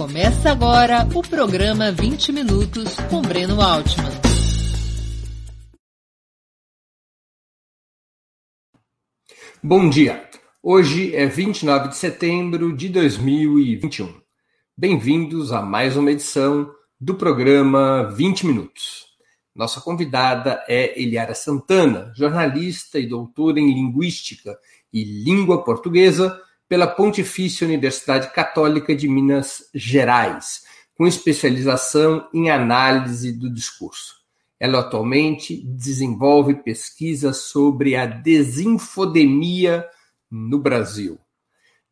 Começa agora o programa 20 Minutos com Breno Altman. Bom dia. Hoje é 29 de setembro de 2021. Bem-vindos a mais uma edição do programa 20 Minutos. Nossa convidada é Eliara Santana, jornalista e doutora em Linguística e Língua Portuguesa pela Pontifícia Universidade Católica de Minas Gerais, com especialização em análise do discurso. Ela atualmente desenvolve pesquisas sobre a desinfodemia no Brasil.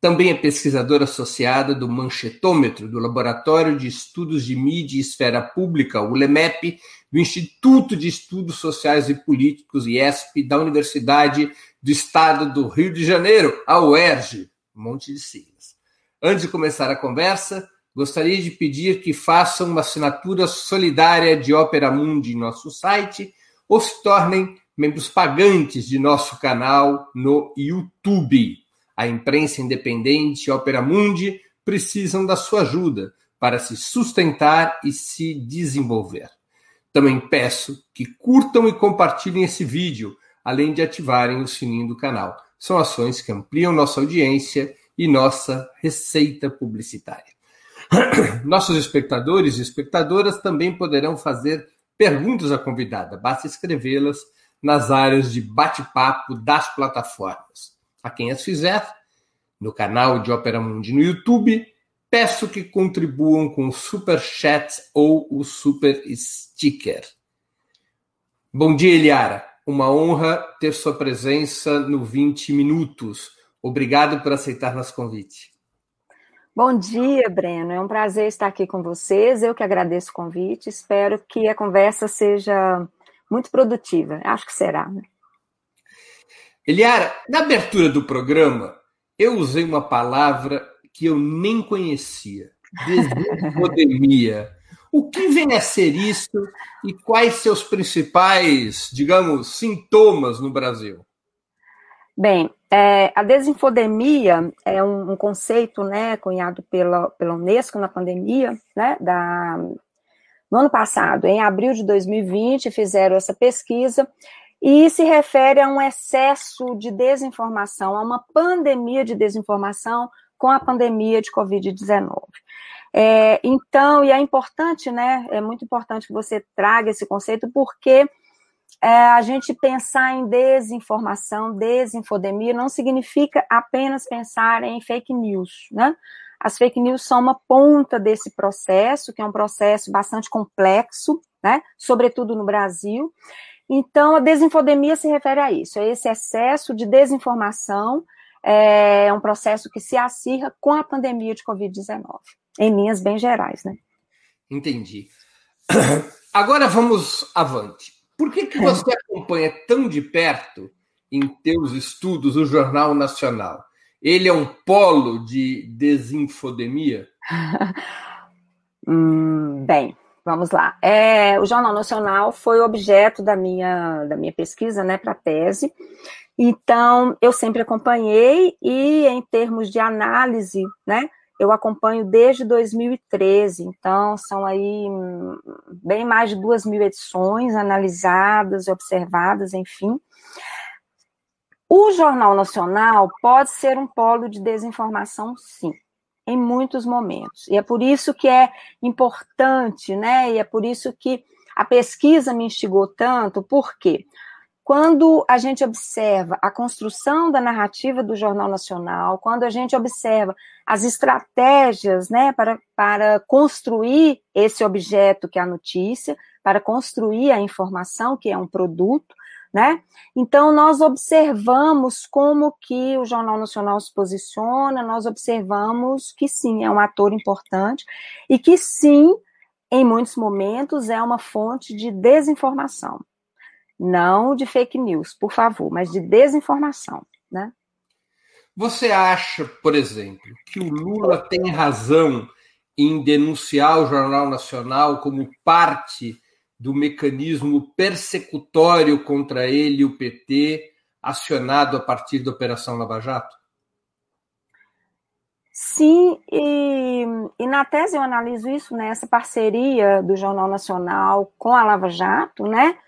Também é pesquisadora associada do Manchetômetro, do Laboratório de Estudos de Mídia e Esfera Pública, o LEMEP, do Instituto de Estudos Sociais e Políticos, IESP, da Universidade do Estado do Rio de Janeiro, a UERJ, um monte de siglas. Antes de começar a conversa, gostaria de pedir que façam uma assinatura solidária de Opera Mundi em nosso site ou se tornem membros pagantes de nosso canal no YouTube. A imprensa independente e Opera Mundi precisam da sua ajuda para se sustentar e se desenvolver. Também peço que curtam e compartilhem esse vídeo, além de ativarem o sininho do canal são ações que ampliam nossa audiência e nossa receita publicitária. Nossos espectadores e espectadoras também poderão fazer perguntas à convidada, basta escrevê-las nas áreas de bate-papo das plataformas. A quem as fizer, no canal de Opera Mundi no YouTube, peço que contribuam com o Super Chat ou o Super Sticker. Bom dia, Eliara. Uma honra ter sua presença no 20 Minutos. Obrigado por aceitar nosso convite. Bom dia, Breno. É um prazer estar aqui com vocês. Eu que agradeço o convite. Espero que a conversa seja muito produtiva. Acho que será. Né? Eliara, na abertura do programa, eu usei uma palavra que eu nem conhecia: desinfodemia. O que vem a ser isso e quais seus principais, digamos, sintomas no Brasil? Bem, é, a desinfodemia é um, um, conceito, né, cunhado pela, pela Unesco na pandemia, né, da, no ano passado, em abril de 2020, fizeram essa pesquisa e se refere a um excesso de desinformação, a uma pandemia de desinformação com a pandemia de Covid-19. É, então, e é importante, né? É muito importante que você traga esse conceito, porque é, a gente pensar em desinformação, desinfodemia, não significa apenas pensar em fake news, né? As fake news são uma ponta desse processo, que é um processo bastante complexo, né? Sobretudo no Brasil. Então, a desinfodemia se refere a isso, a esse excesso de desinformação, é um processo que se acirra com a pandemia de Covid-19 em linhas bem gerais, né? Entendi. Agora vamos avante. Por que, que você acompanha tão de perto, em teus estudos, o Jornal Nacional? Ele é um polo de desinfodemia? hum, bem, vamos lá. É, o Jornal Nacional foi objeto da minha, da minha pesquisa, né, para tese. Então, eu sempre acompanhei e, em termos de análise, né, eu acompanho desde 2013, então são aí hum, bem mais de duas mil edições analisadas e observadas, enfim. O Jornal Nacional pode ser um polo de desinformação, sim, em muitos momentos. E é por isso que é importante, né? E é por isso que a pesquisa me instigou tanto, por quê? Porque quando a gente observa a construção da narrativa do Jornal Nacional, quando a gente observa as estratégias né, para, para construir esse objeto que é a notícia, para construir a informação, que é um produto, né? Então, nós observamos como que o Jornal Nacional se posiciona, nós observamos que sim, é um ator importante e que sim, em muitos momentos, é uma fonte de desinformação não de fake news, por favor, mas de desinformação, né? Você acha, por exemplo, que o Lula tem razão em denunciar o Jornal Nacional como parte do mecanismo persecutório contra ele e o PT, acionado a partir da Operação Lava Jato? Sim, e, e, na tese eu analiso isso, né, essa parceria do Jornal Nacional com a Lava Jato, né,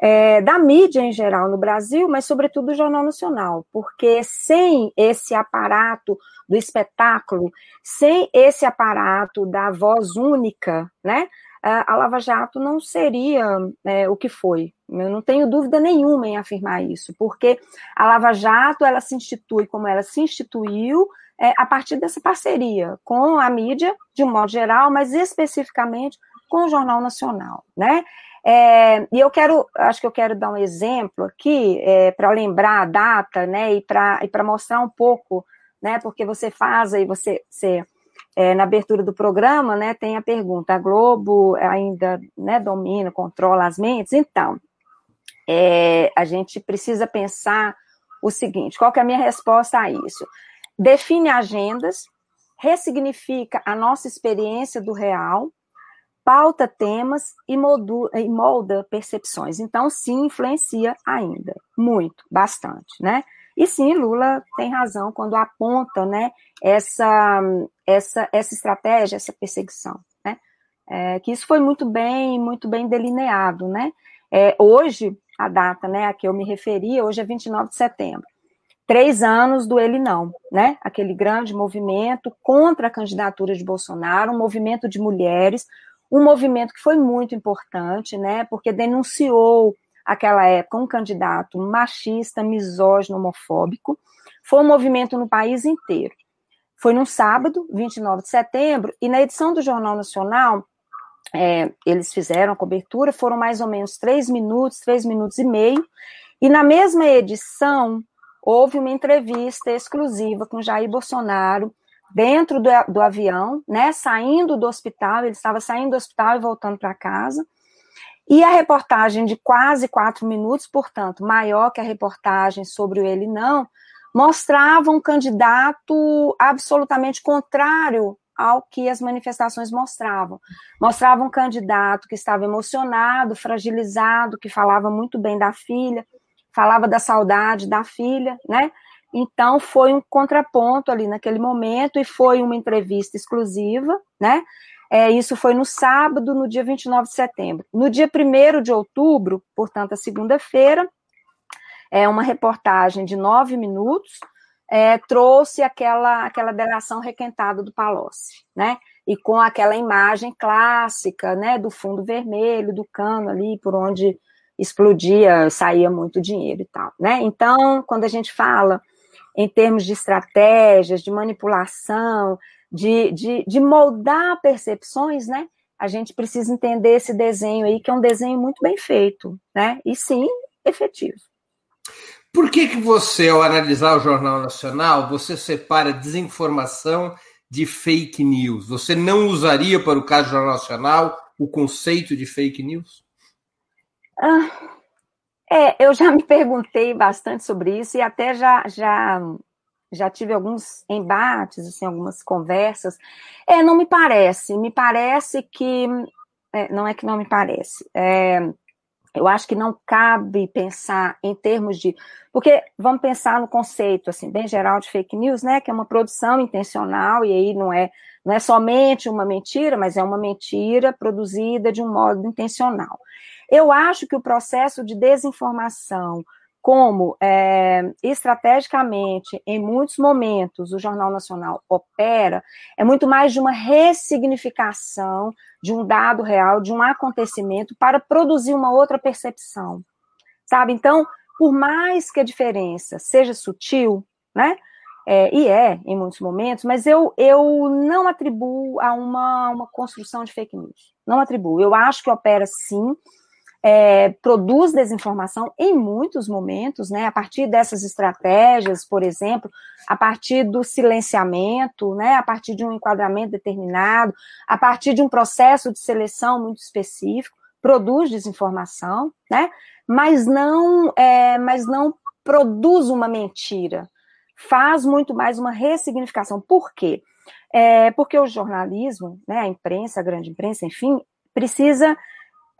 é, da mídia em geral no Brasil, mas sobretudo do Jornal Nacional, porque sem esse aparato do espetáculo, sem esse aparato da voz única, né, a Lava Jato não seria é, o que foi. Eu não tenho dúvida nenhuma em afirmar isso, porque a Lava Jato ela se institui como ela se instituiu é, a partir dessa parceria com a mídia, de um modo geral, mas especificamente com o Jornal Nacional, né? É, e eu quero, acho que eu quero dar um exemplo aqui é, para lembrar a data, né? E para e mostrar um pouco, né? Porque você faz aí, você, você é, na abertura do programa, né? Tem a pergunta: a Globo ainda, né? Domina, controla as mentes? Então, é, a gente precisa pensar o seguinte: qual é a minha resposta a isso? define agendas, ressignifica a nossa experiência do real, pauta temas e, e molda percepções. Então, sim, influencia ainda, muito, bastante, né? E sim, Lula tem razão quando aponta, né, essa, essa, essa estratégia, essa perseguição, né? É, que isso foi muito bem, muito bem delineado, né? É, hoje, a data, né, a que eu me referi, hoje é 29 de setembro três anos do Ele Não, né? Aquele grande movimento contra a candidatura de Bolsonaro, um movimento de mulheres, um movimento que foi muito importante, né? Porque denunciou aquela época um candidato machista, misógino, homofóbico. Foi um movimento no país inteiro. Foi num sábado, 29 de setembro, e na edição do Jornal Nacional, é, eles fizeram a cobertura, foram mais ou menos três minutos, três minutos e meio, e na mesma edição, houve uma entrevista exclusiva com Jair Bolsonaro dentro do, do avião, né, saindo do hospital, ele estava saindo do hospital e voltando para casa. E a reportagem de quase quatro minutos, portanto, maior que a reportagem sobre o ele não, mostrava um candidato absolutamente contrário ao que as manifestações mostravam. Mostrava um candidato que estava emocionado, fragilizado, que falava muito bem da filha, falava da saudade da filha, né? Então foi um contraponto ali naquele momento e foi uma entrevista exclusiva, né? É, isso foi no sábado, no dia 29 de setembro. No dia 1 de outubro, portanto, a segunda-feira, é uma reportagem de nove minutos, é, trouxe aquela, aquela delação requentada do Palocci, né? E com aquela imagem clássica, né, do fundo vermelho, do cano ali, por onde explodia, saía muito dinheiro e tal, né? Então, quando a gente fala em termos de estratégias, de manipulação, de, de, de moldar percepções, né? A gente precisa entender esse desenho aí, que é um desenho muito bem feito, né? E sim, efetivo. Por que, que você, ao analisar o Jornal Nacional, você separa desinformação de fake news? Você não usaria, para o caso do Jornal Nacional, o conceito de fake news? Ah, é, eu já me perguntei bastante sobre isso e até já, já, já tive alguns embates, assim, algumas conversas. É, não me parece. Me parece que. É, não é que não me parece. É, eu acho que não cabe pensar em termos de. Porque vamos pensar no conceito, assim, bem geral de fake news, né? Que é uma produção intencional, e aí não é, não é somente uma mentira, mas é uma mentira produzida de um modo intencional. Eu acho que o processo de desinformação, como é, estrategicamente, em muitos momentos, o Jornal Nacional opera, é muito mais de uma ressignificação de um dado real, de um acontecimento, para produzir uma outra percepção. Sabe? Então, por mais que a diferença seja sutil, né? É, e é, em muitos momentos, mas eu, eu não atribuo a uma, uma construção de fake news. Não atribuo. Eu acho que opera sim é, produz desinformação em muitos momentos, né, a partir dessas estratégias, por exemplo, a partir do silenciamento, né, a partir de um enquadramento determinado, a partir de um processo de seleção muito específico, produz desinformação, né, mas não, é, mas não produz uma mentira, faz muito mais uma ressignificação. Por quê? É, porque o jornalismo, né, a imprensa, a grande imprensa, enfim, precisa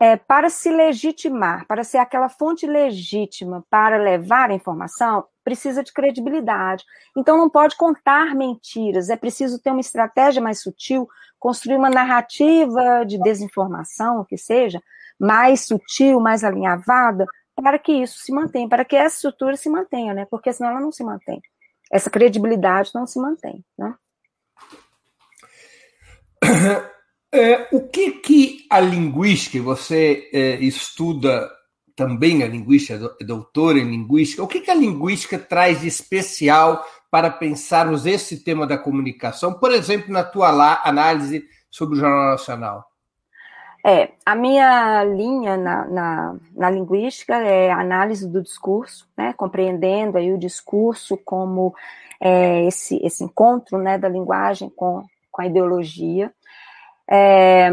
é, para se legitimar, para ser aquela fonte legítima para levar a informação, precisa de credibilidade. Então não pode contar mentiras, é preciso ter uma estratégia mais sutil, construir uma narrativa de desinformação, o que seja, mais sutil, mais alinhavada, para que isso se mantenha, para que essa estrutura se mantenha, né? Porque senão ela não se mantém. Essa credibilidade não se mantém, né? É, o que que a linguística, você é, estuda também a linguística, é doutora em linguística, o que, que a linguística traz de especial para pensarmos esse tema da comunicação, por exemplo, na tua análise sobre o Jornal Nacional? É, a minha linha na, na, na, linguística é a análise do discurso, né, compreendendo aí o discurso como é, esse, esse encontro né, da linguagem com, com a ideologia. É,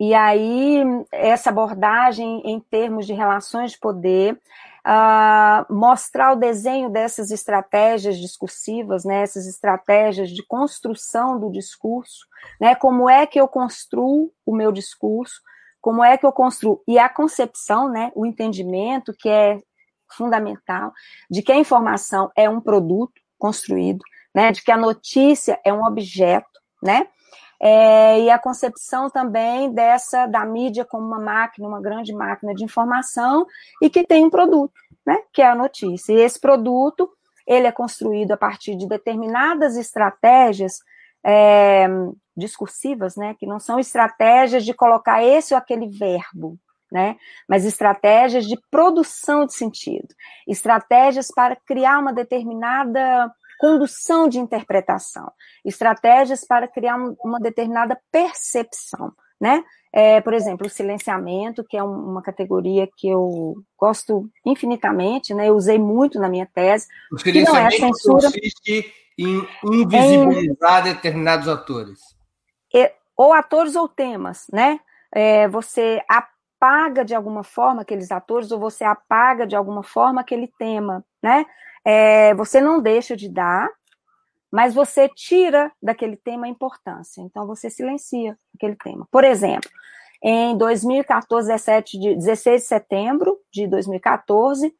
e aí, essa abordagem em termos de relações de poder, uh, mostrar o desenho dessas estratégias discursivas, né, essas estratégias de construção do discurso, né, como é que eu construo o meu discurso, como é que eu construo, e a concepção, né, o entendimento que é fundamental, de que a informação é um produto construído, né, de que a notícia é um objeto, né, é, e a concepção também dessa da mídia como uma máquina, uma grande máquina de informação e que tem um produto, né, que é a notícia. E esse produto ele é construído a partir de determinadas estratégias é, discursivas, né, que não são estratégias de colocar esse ou aquele verbo, né, mas estratégias de produção de sentido, estratégias para criar uma determinada condução de interpretação, estratégias para criar uma determinada percepção, né? É, por exemplo, o silenciamento, que é uma categoria que eu gosto infinitamente, né? Eu usei muito na minha tese. O silenciamento que não é censura, consiste em invisibilizar em, determinados atores. Ou atores ou temas, né? É, você apaga de alguma forma aqueles atores, ou você apaga de alguma forma aquele tema, né? É, você não deixa de dar, mas você tira daquele tema a importância. Então, você silencia aquele tema. Por exemplo, em 2014, 17 de, 16 de setembro de 2014,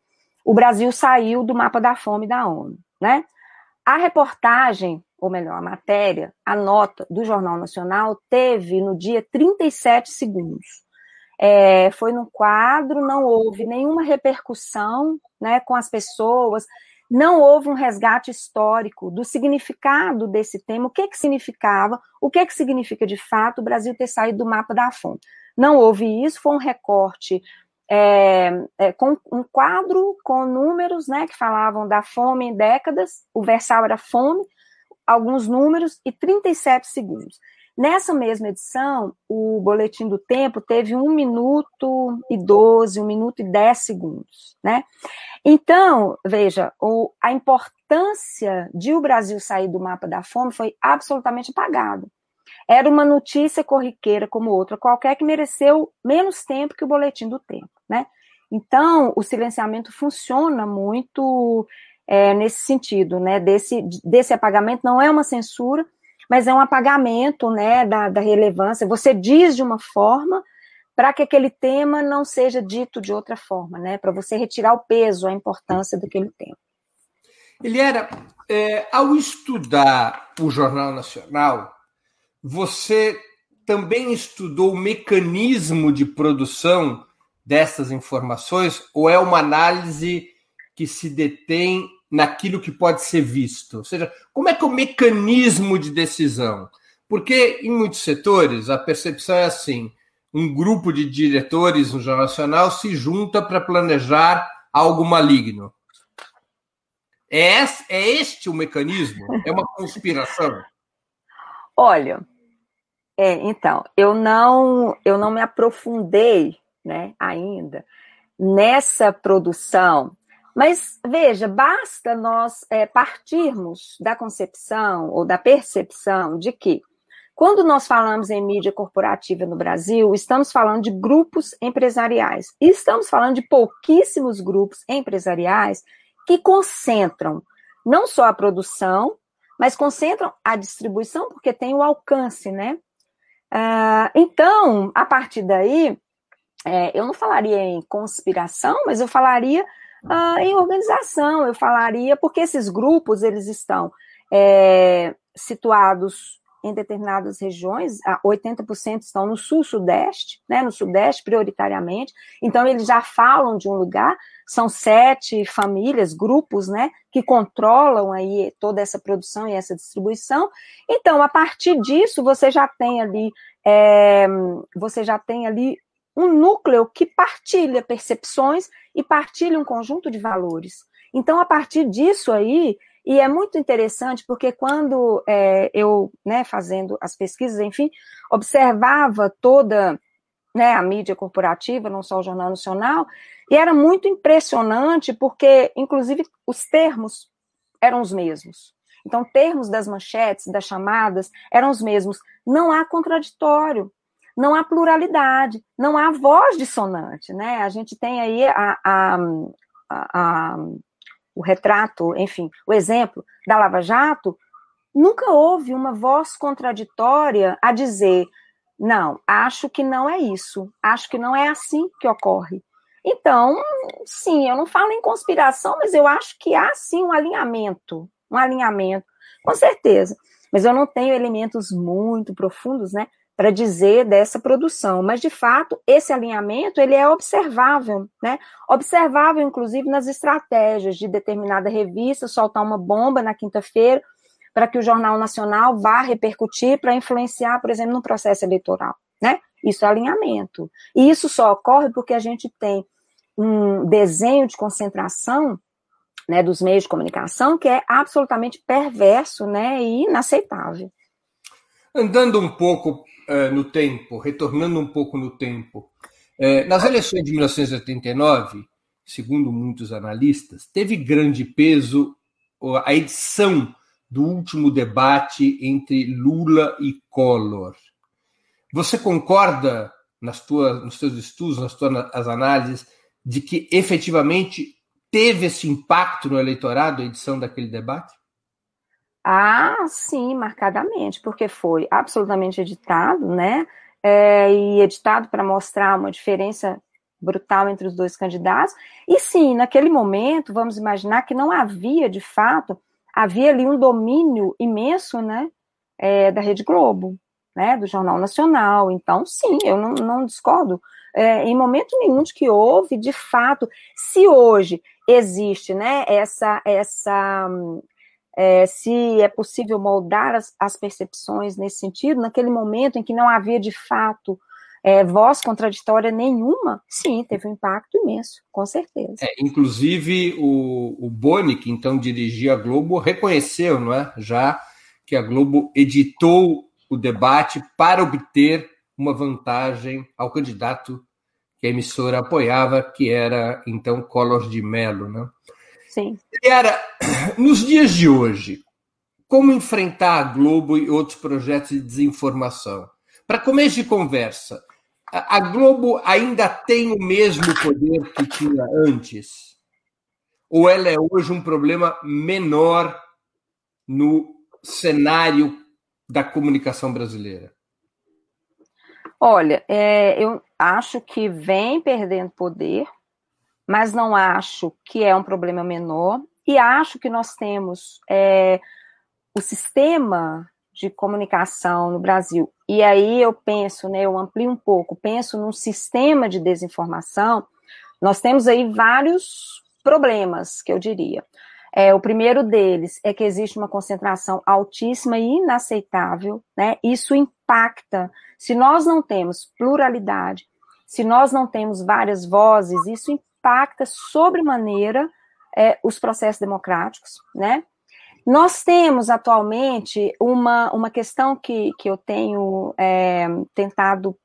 o Brasil saiu do mapa da fome da ONU, né? A reportagem, ou melhor, a matéria, a nota do Jornal Nacional teve no dia 37 segundos. É, foi no quadro, não houve nenhuma repercussão né, com as pessoas, não houve um resgate histórico do significado desse tema, o que que significava, o que que significa de fato o Brasil ter saído do mapa da fome. Não houve isso, foi um recorte é, é, com um quadro com números né, que falavam da fome em décadas, o versal era fome, alguns números e 37 segundos. Nessa mesma edição, o Boletim do Tempo teve 1 minuto e 12, 1 minuto e 10 segundos, né? Então, veja, o, a importância de o Brasil sair do mapa da fome foi absolutamente apagada. Era uma notícia corriqueira como outra qualquer que mereceu menos tempo que o Boletim do Tempo, né? Então, o silenciamento funciona muito é, nesse sentido, né? Desse, desse apagamento não é uma censura, mas é um apagamento né, da, da relevância. Você diz de uma forma para que aquele tema não seja dito de outra forma, né? Para você retirar o peso, a importância daquele tema. Ele era, é, ao estudar o Jornal Nacional, você também estudou o mecanismo de produção dessas informações ou é uma análise que se detém naquilo que pode ser visto? Ou seja, como é que é o mecanismo de decisão? Porque em muitos setores a percepção é assim: um grupo de diretores no Jornal Nacional se junta para planejar algo maligno. É, é este o mecanismo? É uma conspiração? Olha, é, então, eu não, eu não me aprofundei né, ainda nessa produção mas veja, basta nós é, partirmos da concepção ou da percepção de que, quando nós falamos em mídia corporativa no Brasil, estamos falando de grupos empresariais. E estamos falando de pouquíssimos grupos empresariais que concentram não só a produção, mas concentram a distribuição, porque tem o alcance, né? Ah, então, a partir daí, é, eu não falaria em conspiração, mas eu falaria uh, em organização, eu falaria, porque esses grupos, eles estão é, situados em determinadas regiões, 80% estão no sul-sudeste, né, no sudeste prioritariamente, então eles já falam de um lugar, são sete famílias, grupos, né, que controlam aí toda essa produção e essa distribuição, então a partir disso você já tem ali, é, você já tem ali um núcleo que partilha percepções e partilha um conjunto de valores. Então, a partir disso aí, e é muito interessante porque quando é, eu, né, fazendo as pesquisas, enfim, observava toda né, a mídia corporativa, não só o Jornal Nacional, e era muito impressionante porque, inclusive, os termos eram os mesmos. Então, termos das manchetes, das chamadas, eram os mesmos. Não há contraditório, não há pluralidade, não há voz dissonante, né? A gente tem aí a, a, a, o retrato, enfim, o exemplo da Lava Jato, nunca houve uma voz contraditória a dizer: não, acho que não é isso, acho que não é assim que ocorre. Então, sim, eu não falo em conspiração, mas eu acho que há sim um alinhamento, um alinhamento, com certeza. Mas eu não tenho elementos muito profundos, né, para dizer dessa produção, mas de fato esse alinhamento ele é observável, né? Observável inclusive nas estratégias de determinada revista soltar uma bomba na quinta-feira para que o jornal nacional vá repercutir para influenciar, por exemplo, no processo eleitoral, né? Isso é alinhamento. E isso só ocorre porque a gente tem um desenho de concentração né, dos meios de comunicação que é absolutamente perverso né, e inaceitável. Andando um pouco uh, no tempo, retornando um pouco no tempo, uh, nas eleições de 1989, segundo muitos analistas, teve grande peso a edição do último debate entre Lula e Collor. Você concorda nas tuas, nos seus estudos, nas tuas análises, de que efetivamente teve esse impacto no eleitorado a edição daquele debate? Ah, sim, marcadamente, porque foi absolutamente editado, né? É, e editado para mostrar uma diferença brutal entre os dois candidatos. E sim, naquele momento, vamos imaginar que não havia, de fato, havia ali um domínio imenso, né, é, da Rede Globo, né, do Jornal Nacional. Então, sim, eu não, não discordo é, em momento nenhum de que houve, de fato, se hoje existe, né, essa, essa é, se é possível moldar as, as, percepções nesse sentido, naquele momento em que não havia de fato é, voz contraditória nenhuma, sim, teve um impacto imenso, com certeza. É, inclusive, o, o Boni, que então dirigia a Globo, reconheceu, não é? Já que a Globo editou o debate para obter uma vantagem ao candidato que a emissora apoiava, que era então Collor de Mello, né? Sim. Era, nos dias de hoje, como enfrentar a Globo e outros projetos de desinformação? Para começo de conversa, a Globo ainda tem o mesmo poder que tinha antes? Ou ela é hoje um problema menor no cenário da comunicação brasileira? Olha, é, eu acho que vem perdendo poder, mas não acho que é um problema menor, e acho que nós temos é, o sistema de comunicação no Brasil, e aí eu penso, né, eu amplio um pouco, penso num sistema de desinformação, nós temos aí vários problemas, que eu diria. É, o primeiro deles é que existe uma concentração altíssima e inaceitável, né? Isso impacta. Se nós não temos pluralidade, se nós não temos várias vozes, isso impacta sobremaneira é, os processos democráticos, né? Nós temos atualmente uma, uma questão que, que eu tenho é, tentado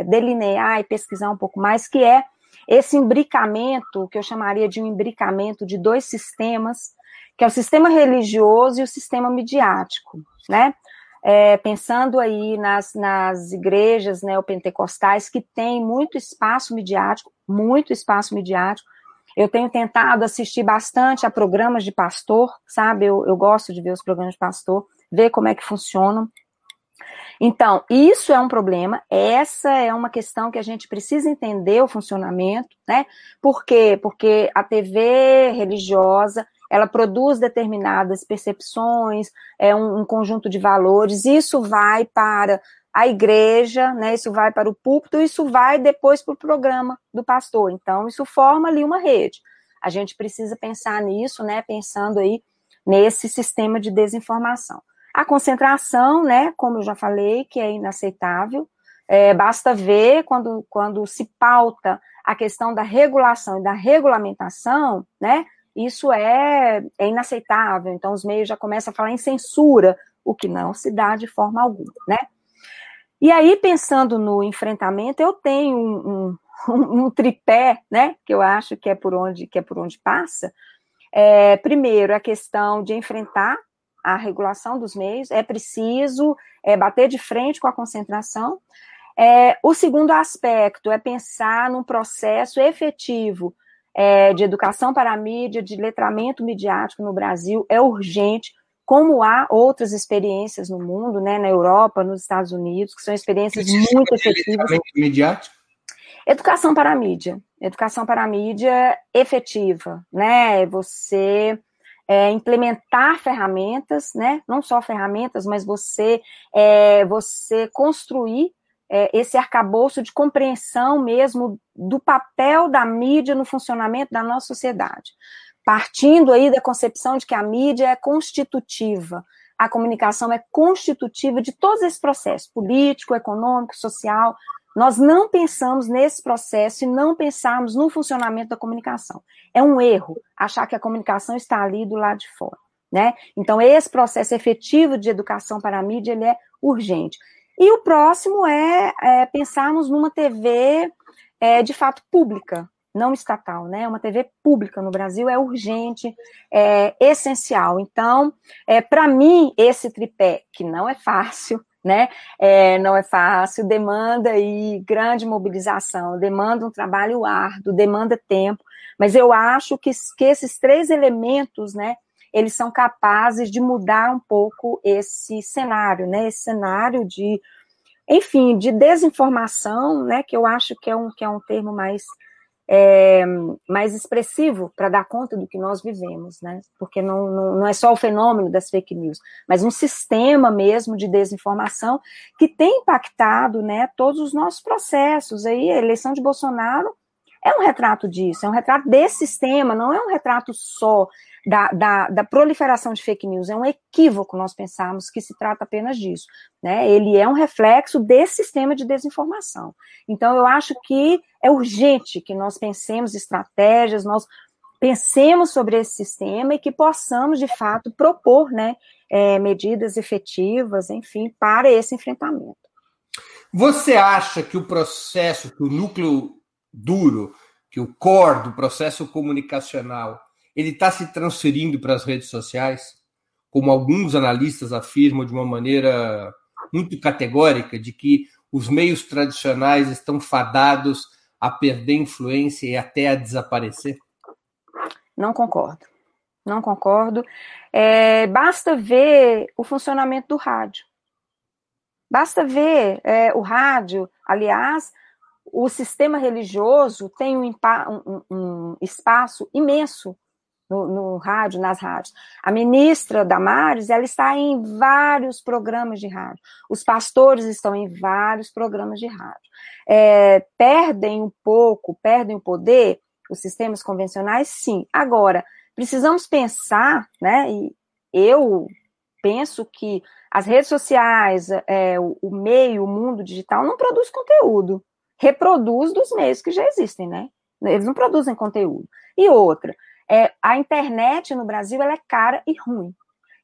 delinear e pesquisar um pouco mais, que é esse imbricamento, que eu chamaria de um imbricamento de dois sistemas, que é o sistema religioso e o sistema midiático, né? É, pensando aí nas, nas igrejas neopentecostais que têm muito espaço midiático, muito espaço midiático. Eu tenho tentado assistir bastante a programas de pastor, sabe? Eu, eu gosto de ver os programas de pastor, ver como é que funcionam. Então, isso é um problema, essa é uma questão que a gente precisa entender o funcionamento, né? Por quê? Porque a TV religiosa, ela produz determinadas percepções, é um, um conjunto de valores, isso vai para a igreja, né? Isso vai para o púlpito, isso vai depois para o programa do pastor. Então, isso forma ali uma rede. A gente precisa pensar nisso, né? Pensando aí nesse sistema de desinformação. A concentração, né? Como eu já falei, que é inaceitável. É, basta ver quando, quando se pauta a questão da regulação e da regulamentação, né? Isso é, é inaceitável. Então, os meios já começam a falar em censura, o que não se dá de forma alguma, né? E aí, pensando no enfrentamento, eu tenho um, um, um, tripé, né, que eu acho que é por onde, que é por onde passa. É, primeiro, a questão de enfrentar a regulação dos meios, é preciso é, bater de frente com a concentração. É, o segundo aspecto é pensar num processo efetivo é, de educação para a mídia, de letramento midiático no Brasil, é urgente, como há outras experiências no mundo, né, na Europa, nos Estados Unidos, que são experiências que muito efetivas. Midiático? Educação para a mídia. Educação para a mídia efetiva, né? Você é, implementar ferramentas, né? Não só ferramentas, mas você, é, você construir é, esse arcabouço de compreensão mesmo do papel da mídia no funcionamento da nossa sociedade. Partindo aí da concepção de que a mídia é constitutiva, a comunicação é constitutiva de todos esses processos, político, econômico, social. Nós não pensamos nesse processo e não pensarmos no funcionamento da comunicação. É um erro achar que a comunicação está ali do lado de fora. Né? Então, esse processo efetivo de educação para a mídia ele é urgente. E o próximo é, é pensarmos numa TV é, de fato pública, não estatal, né? Uma TV pública no Brasil é urgente, é essencial. Então, é, para mim, esse tripé, que não é fácil, né? É, não é fácil, demanda aí grande mobilização, demanda um trabalho árduo, demanda tempo, mas eu acho que, que esses três elementos, né? Eles são capazes de mudar um pouco esse cenário, né? Esse cenário de, enfim, de desinformação, né? Que eu acho que é um, que é um termo mais, é, mais expressivo para dar conta do que nós vivemos, né? Porque não, não, não é só o fenômeno das fake news, mas um sistema mesmo de desinformação que tem impactado, né? Todos os nossos processos. Aí, a eleição de Bolsonaro é um retrato disso, é um retrato desse sistema, não é um retrato só da, da, da, proliferação de fake news. É um equívoco nós pensarmos que se trata apenas disso. Né? Ele é um reflexo desse sistema de desinformação. Então, eu acho que é urgente que nós pensemos estratégias, nós pensemos sobre esse sistema e que possamos, de fato, propor né, é, medidas efetivas, enfim, para esse enfrentamento. Você acha que o processo, que o núcleo duro, que o core do processo comunicacional ele está se transferindo para as redes sociais, como alguns analistas afirmam de uma maneira muito categórica, de que os meios tradicionais estão fadados a perder influência e até a desaparecer? Não concordo. Não concordo. É, basta ver o funcionamento do rádio. Basta ver é, o rádio, aliás, o sistema religioso tem um, um, um espaço imenso no, no, rádio, nas rádios. A ministra Damares, ela está em vários programas de rádio. Os pastores estão em vários programas de rádio. É, perdem um pouco, perdem o poder, os sistemas convencionais, sim. Agora, precisamos pensar, né, e eu penso que as redes sociais, é, o, o meio, o mundo digital não produz conteúdo, reproduz dos meios que já existem, né? Eles não produzem conteúdo. E outra, é, a internet no Brasil ela é cara e ruim.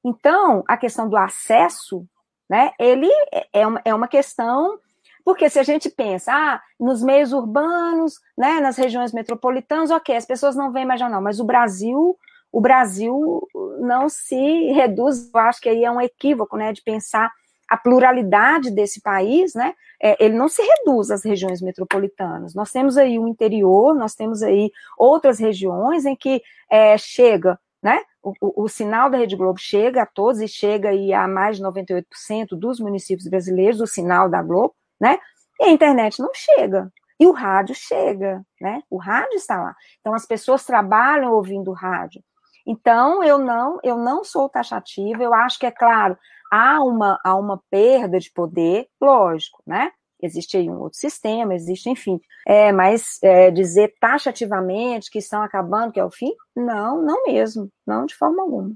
Então, a questão do acesso, né, ele é uma, é uma questão, porque se a gente pensa, ah, nos meios urbanos, né, nas regiões metropolitanas, ok, as pessoas não veem mais jornal, mas o Brasil, o Brasil não se reduz, eu acho que aí é um equívoco, né, de pensar a pluralidade desse país, né, é, ele não se reduz às regiões metropolitanas. Nós temos aí o interior, nós temos aí outras regiões em que é, chega né? O, o, o, sinal da Rede Globo chega a todos e chega aí a mais de 98% dos municípios brasileiros, o sinal da Globo, né? E a internet não chega. E o rádio chega, né? O rádio está lá. Então as pessoas trabalham ouvindo rádio. Então eu não, eu não sou taxativa, eu acho que é claro, há uma, há uma perda de poder, lógico, né? Existe aí um outro sistema, existe, enfim. É, mas é, dizer taxativamente que estão acabando, que é o fim, não, não mesmo, não de forma alguma.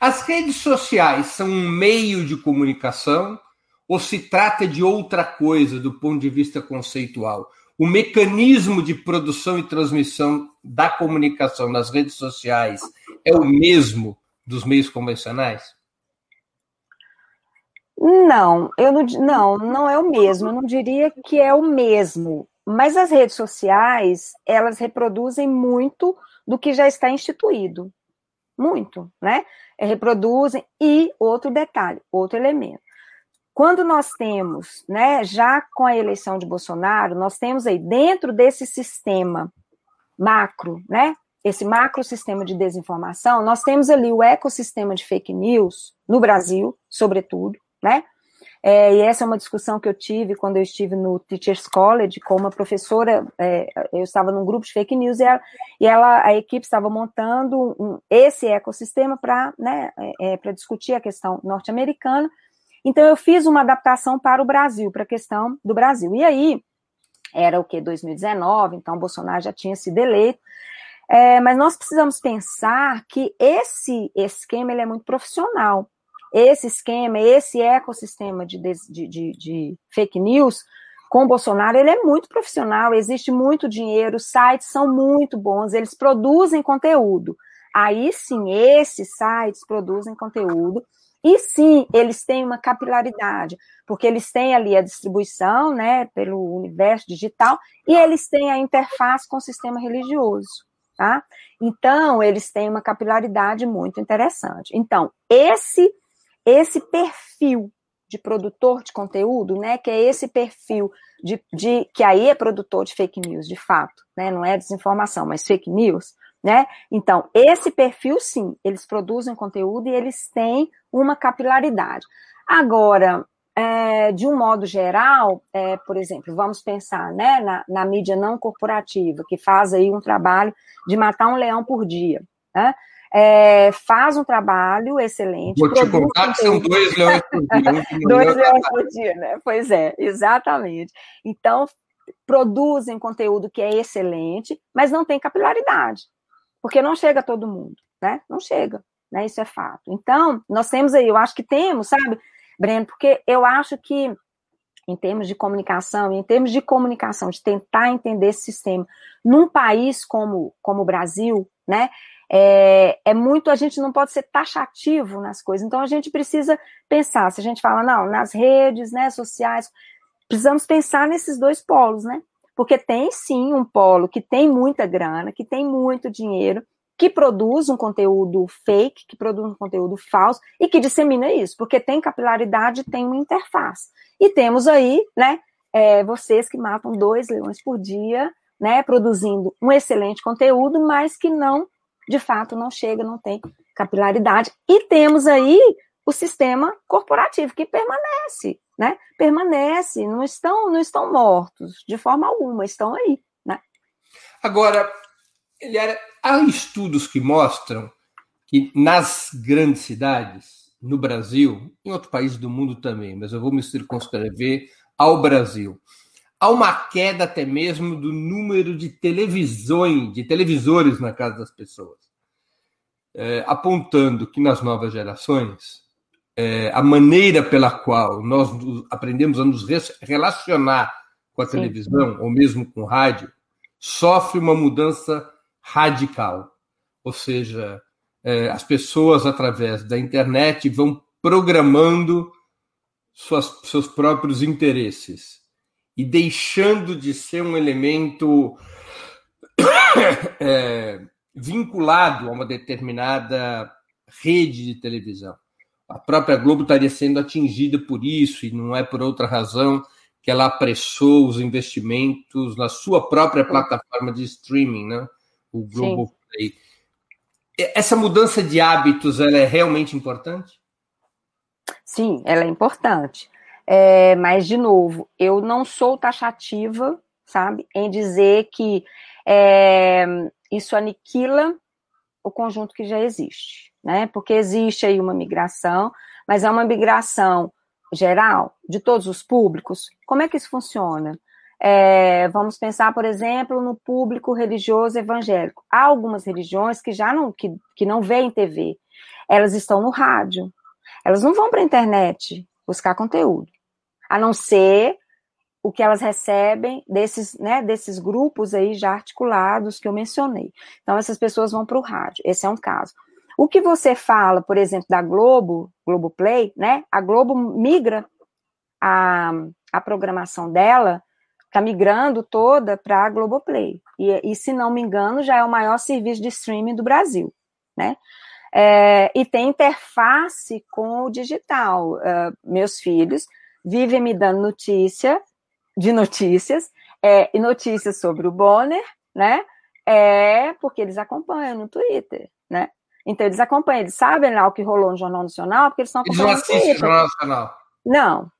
As redes sociais são um meio de comunicação ou se trata de outra coisa do ponto de vista conceitual? O mecanismo de produção e transmissão da comunicação nas redes sociais é o mesmo dos meios convencionais? Não, eu não, não, não é o mesmo. Eu não diria que é o mesmo. Mas as redes sociais, elas reproduzem muito do que já está instituído. Muito, né? Reproduzem. E outro detalhe, outro elemento. Quando nós temos, né, já com a eleição de Bolsonaro, nós temos aí dentro desse sistema macro, né, esse macro sistema de desinformação, nós temos ali o ecossistema de fake news no Brasil, sobretudo, né? É, e essa é uma discussão que eu tive quando eu estive no Teachers College com uma professora. É, eu estava num grupo de fake news e, ela, e ela a equipe estava montando um, esse ecossistema para né, é, é discutir a questão norte-americana então, eu fiz uma adaptação para o Brasil, para a questão do Brasil. E aí, era o que? 2019, então Bolsonaro já tinha sido eleito. É, mas nós precisamos pensar que esse esquema ele é muito profissional. Esse esquema, esse ecossistema de, de, de, de fake news com Bolsonaro, ele é muito profissional, existe muito dinheiro, os sites são muito bons, eles produzem conteúdo. Aí sim, esses sites produzem conteúdo e sim, eles têm uma capilaridade, porque eles têm ali a distribuição, né, pelo universo digital, e eles têm a interface com o sistema religioso, tá? Então, eles têm uma capilaridade muito interessante. Então, esse esse perfil de produtor de conteúdo, né, que é esse perfil de, de que aí é produtor de fake news, de fato, né, não é desinformação, mas fake news, né? Então, esse perfil, sim, eles produzem conteúdo e eles têm uma capilaridade. Agora, é, de um modo geral, é, por exemplo, vamos pensar né, na, na, mídia não corporativa, que faz aí um trabalho de matar um leão por dia. Né? É, faz um trabalho excelente. Vou te contar que são dois leões por dia. dois leões por dia, né? Pois é, exatamente. Então, produzem conteúdo que é excelente, mas não tem capilaridade porque não chega a todo mundo, né? Não chega, né? Isso é fato. Então, nós temos aí, eu acho que temos, sabe, Breno, porque eu acho que em termos de comunicação, em termos de comunicação, de tentar entender esse sistema, num país como, como o Brasil, né, é, é, muito, a gente não pode ser taxativo nas coisas, então a gente precisa pensar, se a gente fala, não, nas redes, né, sociais, precisamos pensar nesses dois polos, né, porque tem sim um polo que tem muita grana, que tem muito dinheiro, que produz um conteúdo fake, que produz um conteúdo falso e que dissemina isso, porque tem capilaridade, tem uma interface. E temos aí, né, é, vocês que matam dois leões por dia, né, produzindo um excelente conteúdo, mas que não, de fato, não chega, não tem capilaridade. E temos aí o sistema corporativo que permanece, né? Permanece, não estão, não estão mortos de forma alguma, estão aí, né? Agora, Eliara, há estudos que mostram que nas grandes cidades, no Brasil, em outros países do mundo também, mas eu vou me circunscrever ao Brasil, há uma queda até mesmo do número de televisões, de televisores na casa das pessoas, é, apontando que nas novas gerações é, a maneira pela qual nós aprendemos a nos relacionar com a Sim. televisão, ou mesmo com o rádio, sofre uma mudança radical. Ou seja, é, as pessoas, através da internet, vão programando suas, seus próprios interesses e deixando de ser um elemento é, vinculado a uma determinada rede de televisão a própria Globo estaria sendo atingida por isso, e não é por outra razão que ela apressou os investimentos na sua própria plataforma de streaming, né? o Globo Play. essa mudança de hábitos ela é realmente importante? Sim, ela é importante. É, mas, de novo, eu não sou taxativa, sabe, em dizer que é, isso aniquila o conjunto que já existe, né? Porque existe aí uma migração, mas é uma migração geral, de todos os públicos. Como é que isso funciona? É, vamos pensar, por exemplo, no público religioso evangélico. Há algumas religiões que já não, que, que não veem TV, elas estão no rádio, elas não vão para a internet buscar conteúdo, a não ser o que elas recebem desses, né, desses grupos aí já articulados que eu mencionei. Então, essas pessoas vão para o rádio, esse é um caso. O que você fala, por exemplo, da Globo, Globo Play, né? A Globo migra a, a programação dela está migrando toda para a Globoplay. E, e, se não me engano, já é o maior serviço de streaming do Brasil, né? É, e tem interface com o digital. Uh, meus filhos vivem me dando notícia de notícias, é, e notícias sobre o Bonner, né? É porque eles acompanham no Twitter, né? Então eles acompanham, eles sabem lá o que rolou no Jornal Nacional, porque eles estão acompanhando. Eles não assistem o Jornal Nacional. Não,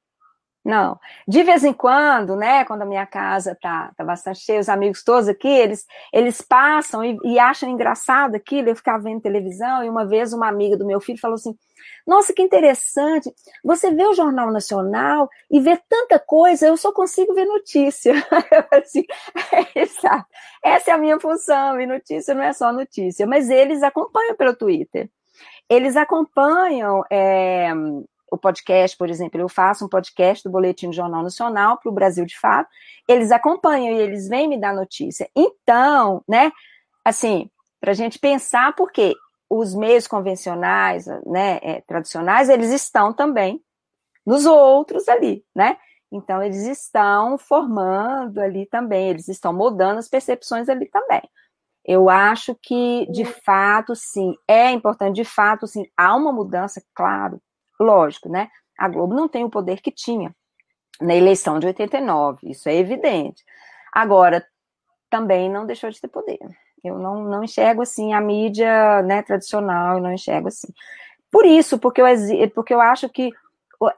não. De vez em quando, né, quando a minha casa tá, tá bastante cheia, os amigos todos aqui, eles, eles passam e, e acham engraçado aquilo, eu ficava vendo televisão, e uma vez uma amiga do meu filho falou assim, nossa, que interessante, você vê o Jornal Nacional e vê tanta coisa, eu só consigo ver notícia. assim, é, Essa é a minha função, e notícia não é só notícia, mas eles acompanham pelo Twitter. Eles acompanham é, o podcast, por exemplo, eu faço um podcast do Boletim do Jornal Nacional para o Brasil de Fato, eles acompanham e eles vêm me dar notícia. Então, né, assim, para a gente pensar, porque os meios convencionais, né, é, tradicionais, eles estão também nos outros ali, né? Então, eles estão formando ali também, eles estão mudando as percepções ali também. Eu acho que, de fato, sim, é importante, de fato, sim, há uma mudança, claro, Lógico, né? A Globo não tem o poder que tinha na eleição de 89, isso é evidente. Agora, também não deixou de ter poder. Eu não, não enxergo assim a mídia né, tradicional, eu não enxergo assim. Por isso, porque eu, porque eu acho que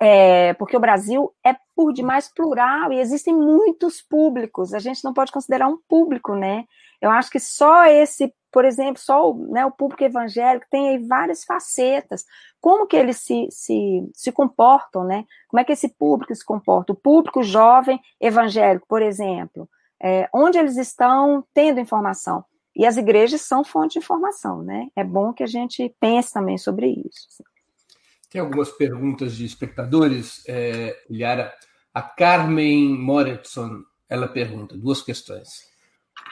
é, porque o Brasil é por demais plural e existem muitos públicos. A gente não pode considerar um público, né? Eu acho que só esse, por exemplo, só o, né, o público evangélico tem aí várias facetas. Como que eles se, se, se comportam, né? Como é que esse público se comporta? O público jovem evangélico, por exemplo, é, onde eles estão tendo informação? E as igrejas são fonte de informação, né? É bom que a gente pense também sobre isso. Tem algumas perguntas de espectadores, é, Ilhara. A Carmen Moretson, ela pergunta duas questões.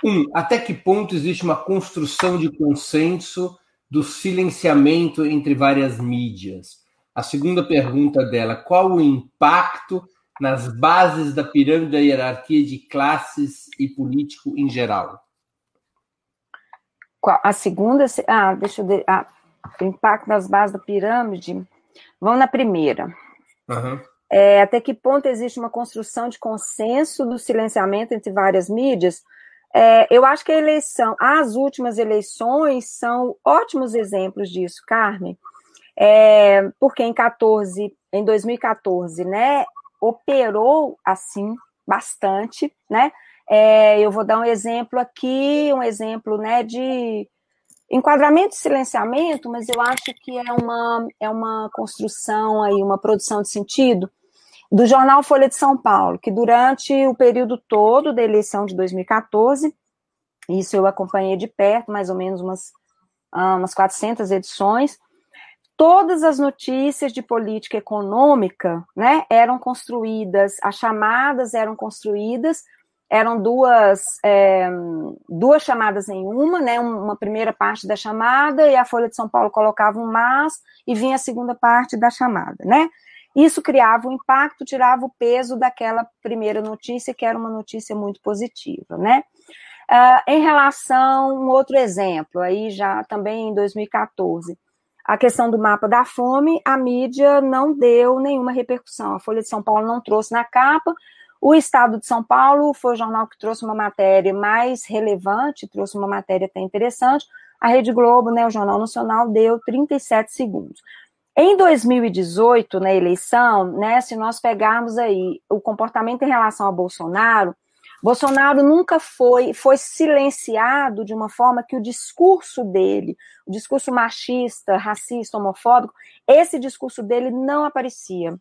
Um, até que ponto existe uma construção de consenso do silenciamento entre várias mídias? A segunda pergunta dela, qual o impacto nas bases da pirâmide da hierarquia de classes e político em geral? A segunda, ah, deixa eu ver, ah, o impacto nas bases da pirâmide. Vamos na primeira. Uhum. É, até que ponto existe uma construção de consenso do silenciamento entre várias mídias? É, eu acho que a eleição, as últimas eleições são ótimos exemplos disso, Carmen, é, porque em 14, em 2014, né, operou assim bastante, né? É, eu vou dar um exemplo aqui, um exemplo, né, de enquadramento e silenciamento, mas eu acho que é uma, é uma construção aí, uma produção de sentido do jornal Folha de São Paulo, que durante o período todo da eleição de 2014, isso eu acompanhei de perto, mais ou menos umas, ah, umas 400 edições, todas as notícias de política econômica, né, eram construídas, as chamadas eram construídas eram duas, é, duas chamadas em uma, né? Uma primeira parte da chamada e a Folha de São Paulo colocava um mas e vinha a segunda parte da chamada, né? Isso criava um impacto, tirava o peso daquela primeira notícia, que era uma notícia muito positiva, né? Uh, em relação, um outro exemplo, aí já também em 2014, a questão do mapa da fome, a mídia não deu nenhuma repercussão. A Folha de São Paulo não trouxe na capa, o Estado de São Paulo foi o jornal que trouxe uma matéria mais relevante, trouxe uma matéria até interessante, a Rede Globo, né, o Jornal Nacional, deu 37 segundos. Em 2018, na eleição, né, se nós pegarmos aí o comportamento em relação a Bolsonaro, Bolsonaro nunca foi, foi silenciado de uma forma que o discurso dele, o discurso machista, racista, homofóbico, esse discurso dele não aparecia.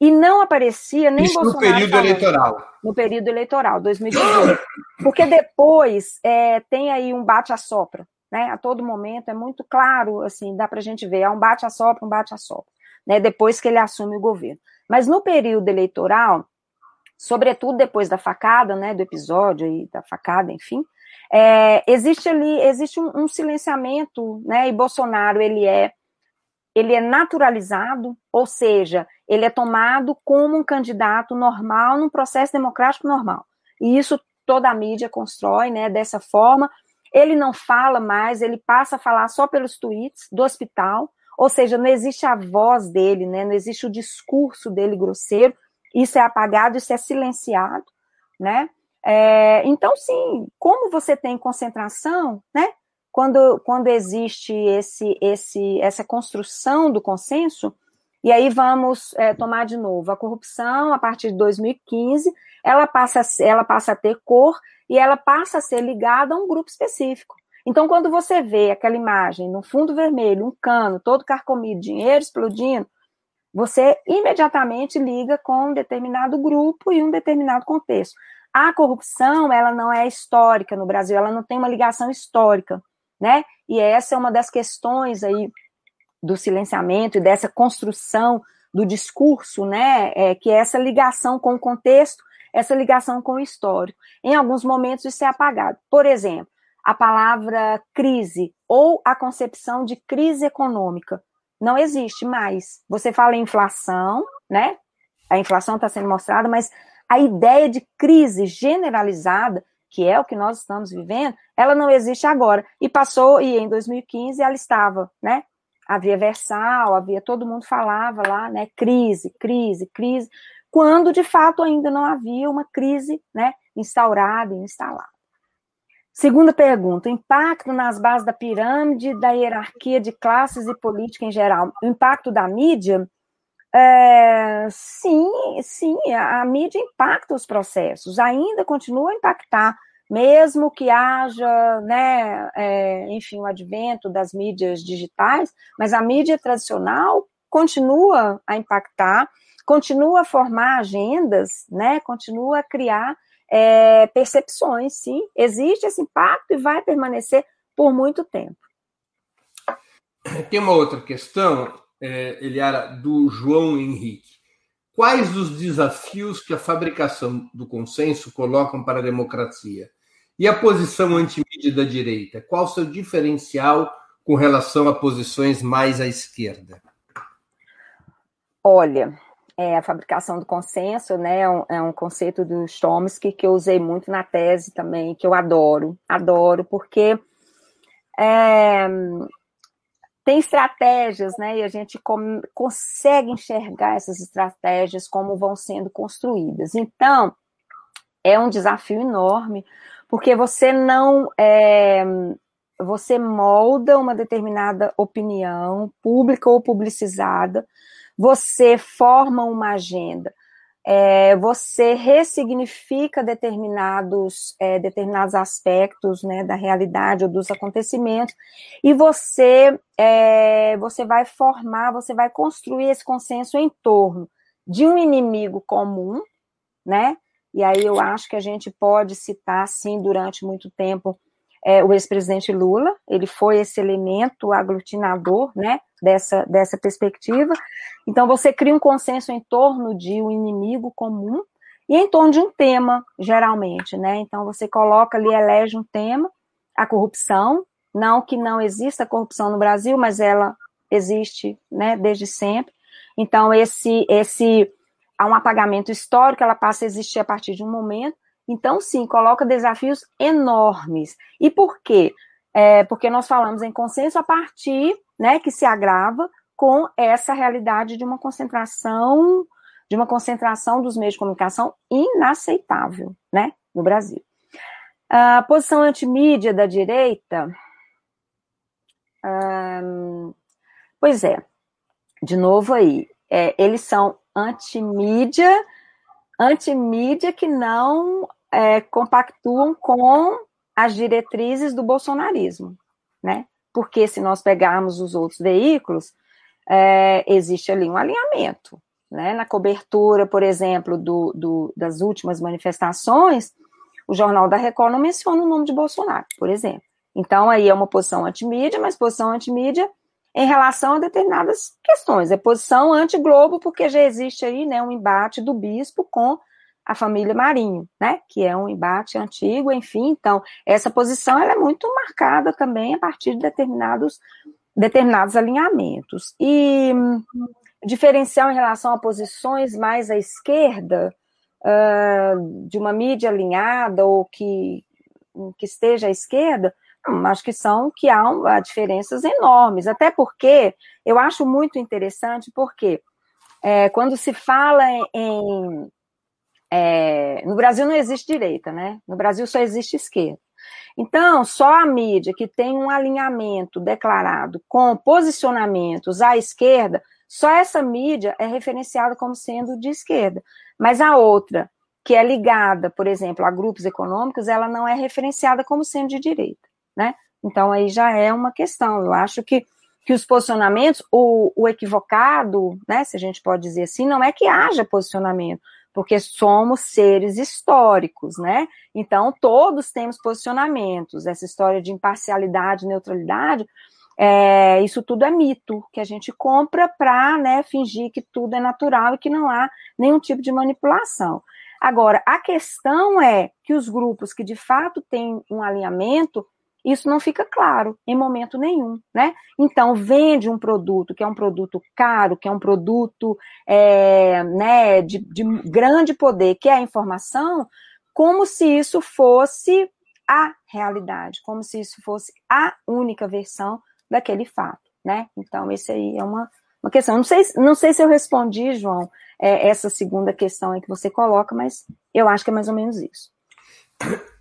E não aparecia nem Isso Bolsonaro. no período falando, eleitoral. No período eleitoral, 2018. Porque depois é, tem aí um bate-a-sopra, né? A todo momento é muito claro, assim, dá para a gente ver, há um bate-a-sopra, um bate-a-sopra, né? Depois que ele assume o governo. Mas no período eleitoral, sobretudo depois da facada, né, do episódio e da facada, enfim, é, existe ali, existe um, um, silenciamento, né, e Bolsonaro, ele é, ele é naturalizado, ou seja, ele é tomado como um candidato normal num processo democrático normal, e isso toda a mídia constrói, né, dessa forma, ele não fala mais, ele passa a falar só pelos tweets do hospital, ou seja, não existe a voz dele, né, não existe o discurso dele grosseiro, isso é apagado, isso é silenciado, né? É, então, sim, como você tem concentração, né? Quando, quando existe esse, esse, essa construção do consenso, e aí vamos é, tomar de novo a corrupção a partir de 2015, ela passa, ela passa a ter cor e ela passa a ser ligada a um grupo específico. Então, quando você vê aquela imagem no fundo vermelho, um cano todo carcomido, dinheiro explodindo, você imediatamente liga com um determinado grupo e um determinado contexto. A corrupção, ela não é histórica no Brasil, ela não tem uma ligação histórica, né? E essa é uma das questões aí do silenciamento e dessa construção do discurso, né? É, que é essa ligação com o contexto, essa ligação com o histórico. Em alguns momentos isso é apagado. Por exemplo, a palavra crise ou a concepção de crise econômica não existe mais. Você fala em inflação, né? A inflação está sendo mostrada, mas a ideia de crise generalizada, que é o que nós estamos vivendo, ela não existe agora. E passou, e em 2015 ela estava, né? Havia versal, havia, todo mundo falava lá, né? Crise, crise, crise, quando de fato ainda não havia uma crise, né? Instaurada e instalada. Segunda pergunta: impacto nas bases da pirâmide, da hierarquia de classes e política em geral. O impacto da mídia? É, sim, sim, a, mídia impacta os processos, ainda continua a impactar, mesmo que haja, né, é, enfim, o advento das mídias digitais, mas a mídia tradicional continua a impactar, continua a formar agendas, né, continua a criar é, percepções, sim. Existe esse impacto e vai permanecer por muito tempo. Tem uma outra questão, é, Eliara, do João Henrique. Quais os desafios que a fabricação do consenso colocam para a democracia? E a posição antimídia da direita? Qual o seu diferencial com relação a posições mais à esquerda? Olha, é, a fabricação do consenso, né, é um, é conceito do Chomsky que eu usei muito na tese também, que eu adoro, adoro, porque é, tem estratégias, né, e a gente com, consegue enxergar essas estratégias como vão sendo construídas. Então, é um desafio enorme, porque você não é, você molda uma determinada opinião pública ou publicizada você forma uma agenda, é, você ressignifica determinados, é, determinados aspectos né, da realidade ou dos acontecimentos, e você, é, você vai formar, você vai construir esse consenso em torno de um inimigo comum, né? E aí eu acho que a gente pode citar, sim, durante muito tempo, é, o ex-presidente Lula, ele foi esse elemento aglutinador, né, dessa, dessa perspectiva. Então, você cria um consenso em torno de um inimigo comum e em torno de um tema, geralmente, né? Então, você coloca ali, elege um tema, a corrupção, não que não exista corrupção no Brasil, mas ela existe, né, desde sempre. Então, esse, esse, há um apagamento histórico, ela passa a existir a partir de um momento, então, sim, coloca desafios enormes. E por quê? É, porque nós falamos em consenso a partir, né, que se agrava com essa realidade de uma concentração, de uma concentração dos meios de comunicação inaceitável, né, no Brasil. A posição antimídia da direita, Hum, pois é, de novo aí, é, eles são antimídia, antimídia que não é, compactuam com as diretrizes do bolsonarismo, né? Porque se nós pegarmos os outros veículos, é, existe ali um alinhamento, né? Na cobertura, por exemplo, do, do, das últimas manifestações, o Jornal da Record não menciona o nome de Bolsonaro, por exemplo. Então, aí é uma posição antimídia, mas posição antimídia em relação a determinadas questões. É posição anti-Globo, porque já existe aí né, um embate do bispo com a família Marinho, né, que é um embate antigo, enfim. Então, essa posição ela é muito marcada também a partir de determinados, determinados alinhamentos. E hum, diferencial em relação a posições mais à esquerda, uh, de uma mídia alinhada ou que, que esteja à esquerda, acho que são que há, diferenças enormes, até porque eu acho muito interessante, porque é, quando se fala em. É, no Brasil não existe direita, né? No Brasil só existe esquerda. Então, só a mídia que tem um alinhamento declarado com posicionamentos à esquerda, só essa mídia é referenciada como sendo de esquerda. Mas a outra, que é ligada, por exemplo, a grupos econômicos, ela não é referenciada como sendo de direita né? Então aí já é uma questão. Eu acho que, que os posicionamentos, o, o equivocado, né, se a gente pode dizer assim, não é que haja posicionamento, porque somos seres históricos, né? Então todos temos posicionamentos. Essa história de imparcialidade, neutralidade, é, isso tudo é mito que a gente compra para né, fingir que tudo é natural e que não há nenhum tipo de manipulação. Agora, a questão é que os grupos que de fato têm um alinhamento isso não fica claro em momento nenhum, né? Então, vende um produto que é um produto caro, que é um produto é, né, de, de grande poder, que é a informação, como se isso fosse a realidade, como se isso fosse a única versão daquele fato, né? Então, esse aí é uma, uma questão. Não sei, não sei se eu respondi, João, é, essa segunda questão aí que você coloca, mas eu acho que é mais ou menos isso.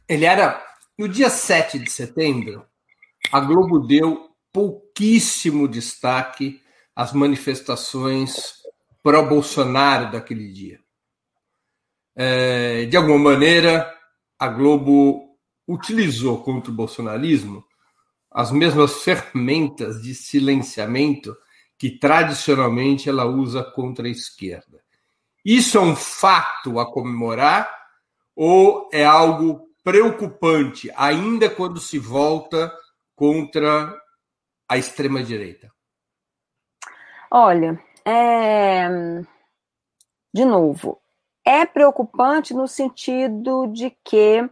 Ele era no dia 7 de setembro, a Globo deu pouquíssimo destaque às manifestações pró-Bolsonaro daquele dia. É, de alguma maneira, a Globo utilizou contra o bolsonarismo as mesmas ferramentas de silenciamento que tradicionalmente ela usa contra a esquerda. Isso é um fato a comemorar ou é algo preocupante, ainda quando se volta contra a extrema-direita? Olha, é... de novo, é preocupante no sentido de que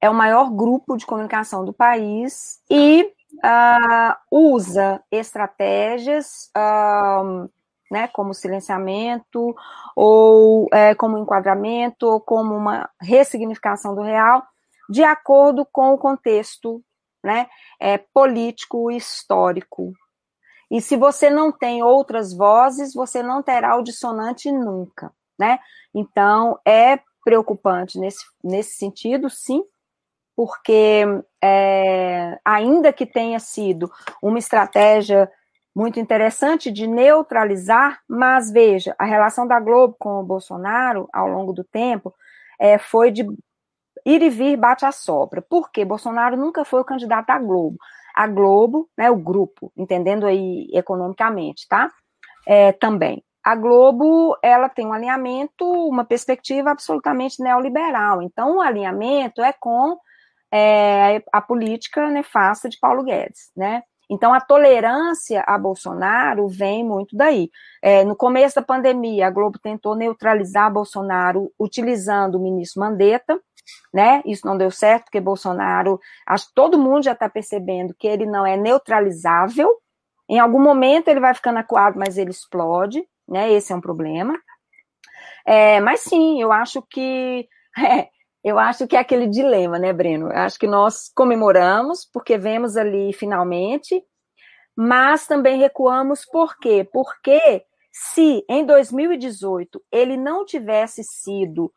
é o maior grupo de comunicação do país e uh, usa estratégias uh, né, como silenciamento, ou é, como enquadramento, ou como uma ressignificação do real, de acordo com o contexto né, é, político histórico. E se você não tem outras vozes, você não terá o dissonante nunca. Né? Então, é preocupante nesse, nesse sentido, sim, porque é, ainda que tenha sido uma estratégia muito interessante de neutralizar, mas veja, a relação da Globo com o Bolsonaro ao longo do tempo é, foi de ir e vir bate a sopra. Por quê? Bolsonaro nunca foi o candidato à Globo. A Globo, né, o grupo, entendendo aí economicamente, tá? É, também. A Globo, ela tem um alinhamento, uma perspectiva absolutamente neoliberal. Então, o alinhamento é com é, a política nefasta de Paulo Guedes, né? Então, a tolerância a Bolsonaro vem muito daí. É, no começo da pandemia, a Globo tentou neutralizar Bolsonaro utilizando o ministro Mandetta, né? Isso não deu certo, porque Bolsonaro, acho que todo mundo já está percebendo que ele não é neutralizável. Em algum momento ele vai ficando acuado, mas ele explode, né? Esse é um problema. É, mas sim, eu acho que é, eu acho que é aquele dilema, né, Breno? Eu acho que nós comemoramos porque vemos ali finalmente, mas também recuamos por quê? Porque se em 2018 ele não tivesse sido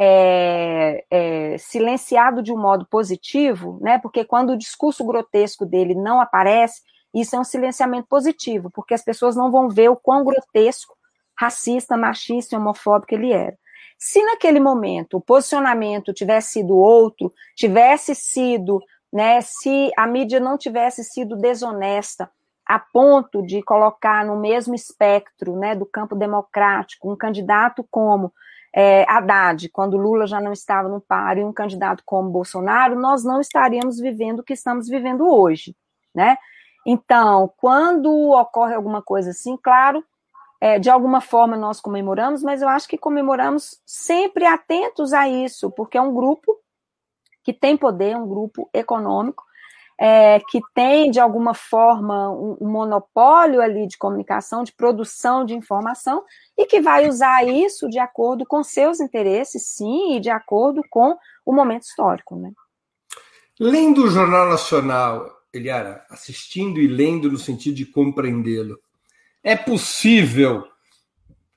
é, é, silenciado de um modo positivo, né? Porque quando o discurso grotesco dele não aparece, isso é um silenciamento positivo, porque as pessoas não vão ver o quão grotesco, racista, machista e homofóbico ele era. Se naquele momento o posicionamento tivesse sido outro, tivesse sido, né, se a mídia não tivesse sido desonesta a ponto de colocar no mesmo espectro, né, do campo democrático, um candidato como é, Haddad, quando Lula já não estava no páreo, e um candidato como Bolsonaro, nós não estaríamos vivendo o que estamos vivendo hoje, né? Então, quando ocorre alguma coisa assim, claro, é, de alguma forma nós comemoramos, mas eu acho que comemoramos sempre atentos a isso, porque é um grupo que tem poder, um grupo econômico, é, que tem, de alguma forma, um, um, monopólio ali de comunicação, de produção de informação, e que vai usar isso de acordo com seus interesses, sim, e de acordo com o momento histórico. Né? Lendo o Jornal Nacional, Eliara, assistindo e lendo no sentido de compreendê-lo, é possível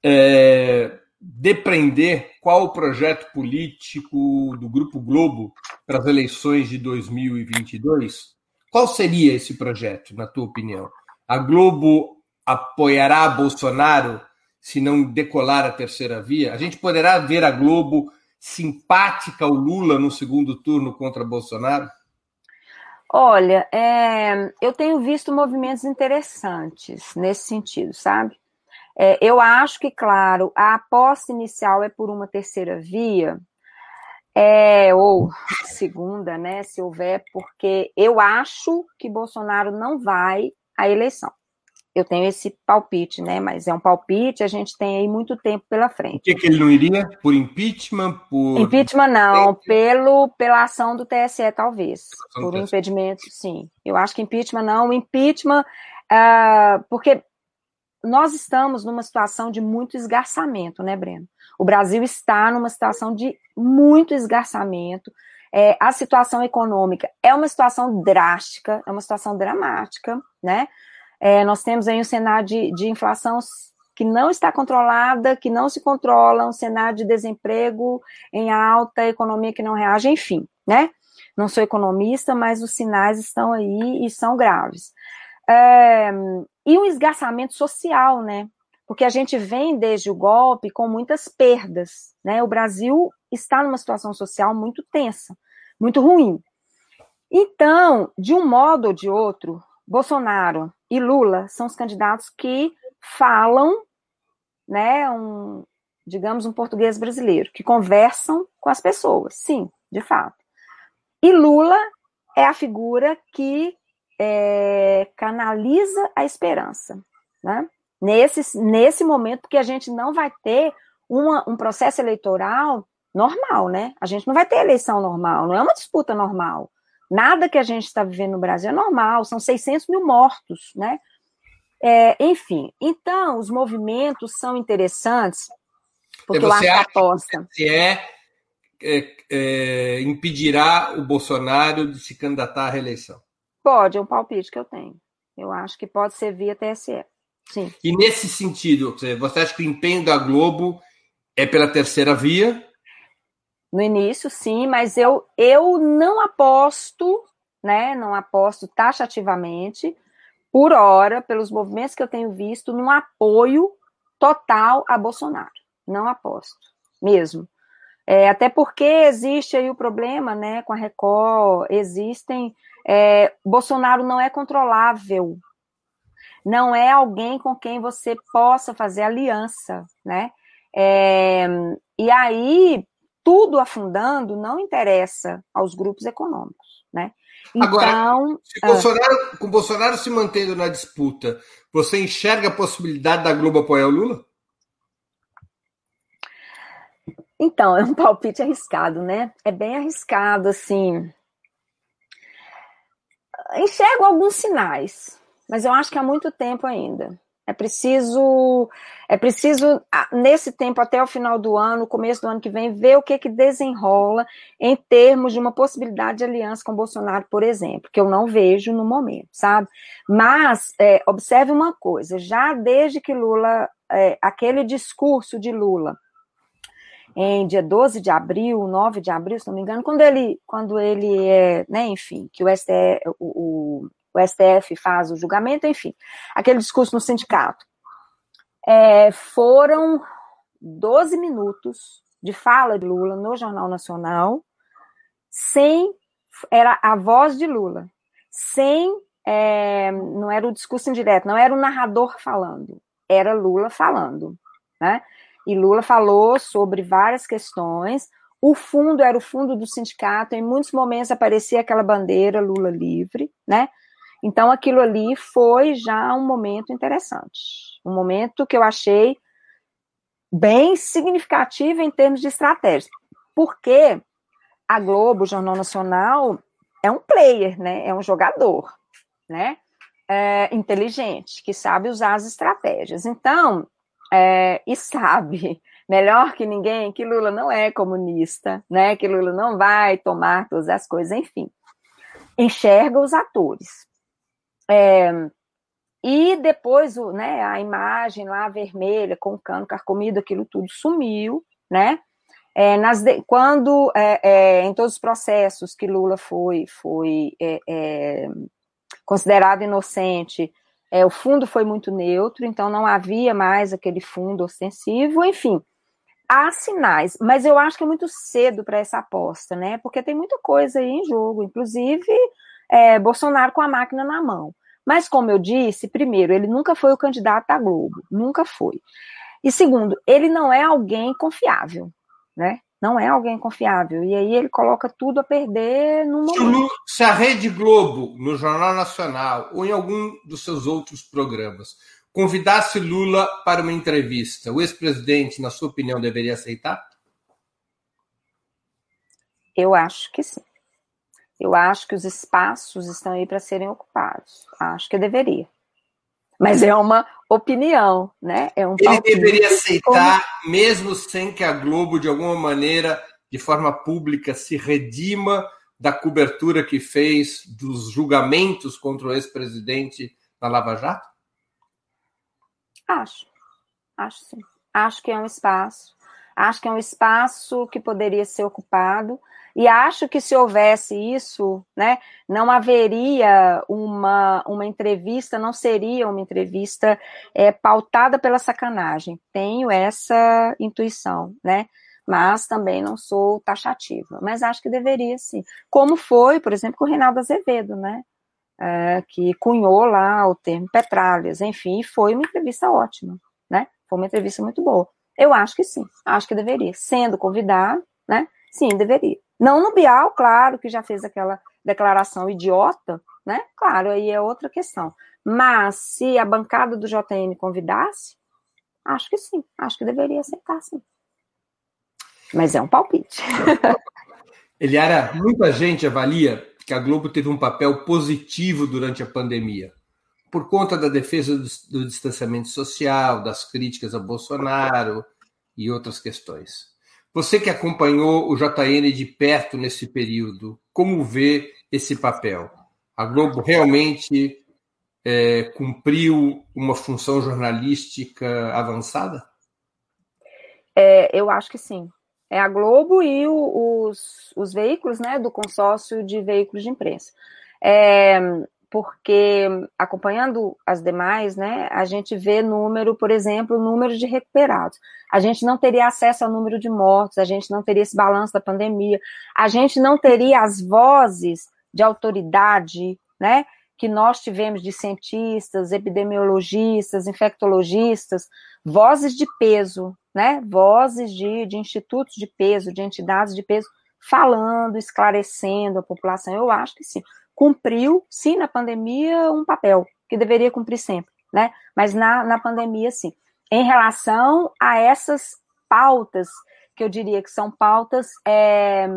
é, depreender qual o projeto político do Grupo Globo para as eleições de 2022? Qual seria esse projeto, na tua opinião? A Globo apoiará Bolsonaro se não decolar a terceira via? A gente poderá ver a Globo simpática ao Lula no segundo turno contra Bolsonaro? Olha, é, eu tenho visto movimentos interessantes nesse sentido, sabe? É, eu acho que, claro, a aposta inicial é por uma terceira via, é, ou segunda, né, se houver, porque eu acho que Bolsonaro não vai à eleição. Eu tenho esse palpite, né? Mas é um palpite, a gente tem aí muito tempo pela frente. Por que, que ele não iria? Por impeachment? Por... Impeachment não, pelo, pela ação do TSE, talvez. Por um impedimento, sim. Eu acho que impeachment não. Impeachment, uh, porque nós estamos numa situação de muito esgarçamento, né, Breno? O Brasil está numa situação de muito esgarçamento. É, a situação econômica é uma situação drástica, é uma situação dramática, né? É, nós temos aí um cenário de, de inflação que não está controlada, que não se controla, um cenário de desemprego em alta, economia que não reage, enfim, né? Não sou economista, mas os sinais estão aí e são graves. É, e um esgarçamento social, né? Porque a gente vem desde o golpe com muitas perdas, né? O Brasil está numa situação social muito tensa, muito ruim. Então, de um modo ou de outro, Bolsonaro e Lula são os candidatos que falam, né, um, digamos, um português brasileiro, que conversam com as pessoas, sim, de fato. E Lula é a figura que é, canaliza a esperança, né? Nesse, nesse momento que a gente não vai ter uma, um processo eleitoral normal, né? A gente não vai ter eleição normal, não é uma disputa normal. Nada que a gente está vivendo no Brasil é normal, são 600 mil mortos, né? É, enfim, então os movimentos são interessantes, porque eu acho que a aposta. Que é, é, é, impedirá o Bolsonaro de se candidatar à reeleição. Pode, é um palpite que eu tenho. Eu acho que pode ser via TSE. Sim. E nesse sentido, você acha que o empenho da Globo é pela terceira via? No início, sim, mas eu, eu não aposto, né? Não aposto taxativamente, por hora, pelos movimentos que eu tenho visto, num apoio total a Bolsonaro. Não aposto, mesmo. É, até porque existe aí o problema, né, com a Record, existem é, Bolsonaro não é controlável. Não é alguém com quem você possa fazer aliança, né? É, e aí, tudo afundando não interessa aos grupos econômicos, né? Então, Agora, se Bolsonaro, com Bolsonaro se mantendo na disputa, você enxerga a possibilidade da Globo apoiar o Lula? Então, é um palpite arriscado, né? É bem arriscado, assim enxergo alguns sinais, mas eu acho que há muito tempo ainda. É preciso, é preciso nesse tempo até o final do ano, começo do ano que vem, ver o que que desenrola em termos de uma possibilidade de aliança com Bolsonaro, por exemplo, que eu não vejo no momento, sabe? Mas é, observe uma coisa: já desde que Lula, é, aquele discurso de Lula em dia 12 de abril, 9 de abril, se não me engano, quando ele, quando ele é, né, enfim, que o STF, o, o STF faz o julgamento, enfim, aquele discurso no sindicato. É, foram 12 minutos de fala de Lula no Jornal Nacional, sem era a voz de Lula, sem é, não era o discurso indireto, não era o narrador falando, era Lula falando, né? E Lula falou sobre várias questões. O fundo era o fundo do sindicato, em muitos momentos aparecia aquela bandeira Lula livre, né? Então aquilo ali foi já um momento interessante, um momento que eu achei bem significativo em termos de estratégia, porque a Globo, o Jornal Nacional, é um player, né? É um jogador, né? É, inteligente, que sabe usar as estratégias. Então, é, e sabe melhor que ninguém que Lula não é comunista, né? Que Lula não vai tomar todas as coisas, enfim. Enxerga os atores. É, e depois o, né, a imagem lá vermelha, com o cano carcomido, aquilo tudo sumiu, né? É, nas de, quando é, é, em todos os processos que Lula foi, foi é, é, considerado inocente, é, o fundo foi muito neutro, então não havia mais aquele fundo ostensivo, enfim. Há sinais, mas eu acho que é muito cedo para essa aposta, né? Porque tem muita coisa aí em jogo, inclusive Bolsonaro com a máquina na mão. Mas, como eu disse, primeiro, ele nunca foi o candidato da Globo, nunca foi. E segundo, ele não é alguém confiável, né? Não é alguém confiável. E aí ele coloca tudo a perder no momento. Se a Rede Globo, no Jornal Nacional, ou em algum dos seus outros programas, convidasse Lula para uma entrevista, o ex-presidente, na sua opinião, deveria aceitar? Eu acho que sim. Eu acho que os espaços estão aí para serem ocupados. Acho que deveria. Mas é uma opinião, né? É um Ele deveria aceitar, como... mesmo sem que a Globo, de alguma maneira, de forma pública, se redima da cobertura que fez dos julgamentos contra o ex-presidente na Lava Jato? Acho. Acho sim. Acho que é um espaço. Acho que é um espaço que poderia ser ocupado e acho que se houvesse isso, né, não haveria uma, uma entrevista, não seria uma entrevista é, pautada pela sacanagem. Tenho essa intuição, né? Mas também não sou taxativa. Mas acho que deveria sim. Como foi, por exemplo, com o Reinaldo Azevedo, né? É, que cunhou lá o termo petralhas, enfim, foi uma entrevista ótima, né? Foi uma entrevista muito boa. Eu acho que sim, acho que deveria. Sendo convidado, né? Sim, deveria. Não no Bial, claro, que já fez aquela declaração idiota, né? Claro, aí é outra questão. Mas se a bancada do JN convidasse, acho que sim, acho que deveria aceitar, sim. Mas é um palpite. Eliara, muita gente avalia que a Globo teve um papel positivo durante a pandemia, por conta da defesa do, do distanciamento social, das críticas a Bolsonaro e outras questões. Você que acompanhou o JN de perto nesse período, como vê esse papel? A Globo realmente é, cumpriu uma função jornalística avançada? É, eu acho que sim. É a Globo e o, os, os veículos né, do consórcio de veículos de imprensa. É, porque acompanhando as demais, né, a gente vê número, por exemplo, número de recuperados. A gente não teria acesso ao número de mortos, a gente não teria esse balanço da pandemia, a gente não teria as vozes de autoridade, né, que nós tivemos de cientistas, epidemiologistas, infectologistas, vozes de peso, né, vozes de, de institutos de peso, de entidades de peso, falando, esclarecendo a população. Eu acho que sim cumpriu, sim, na pandemia, um papel que deveria cumprir sempre, né? Mas na, na pandemia, sim. Em relação a essas pautas, que eu diria que são pautas. É,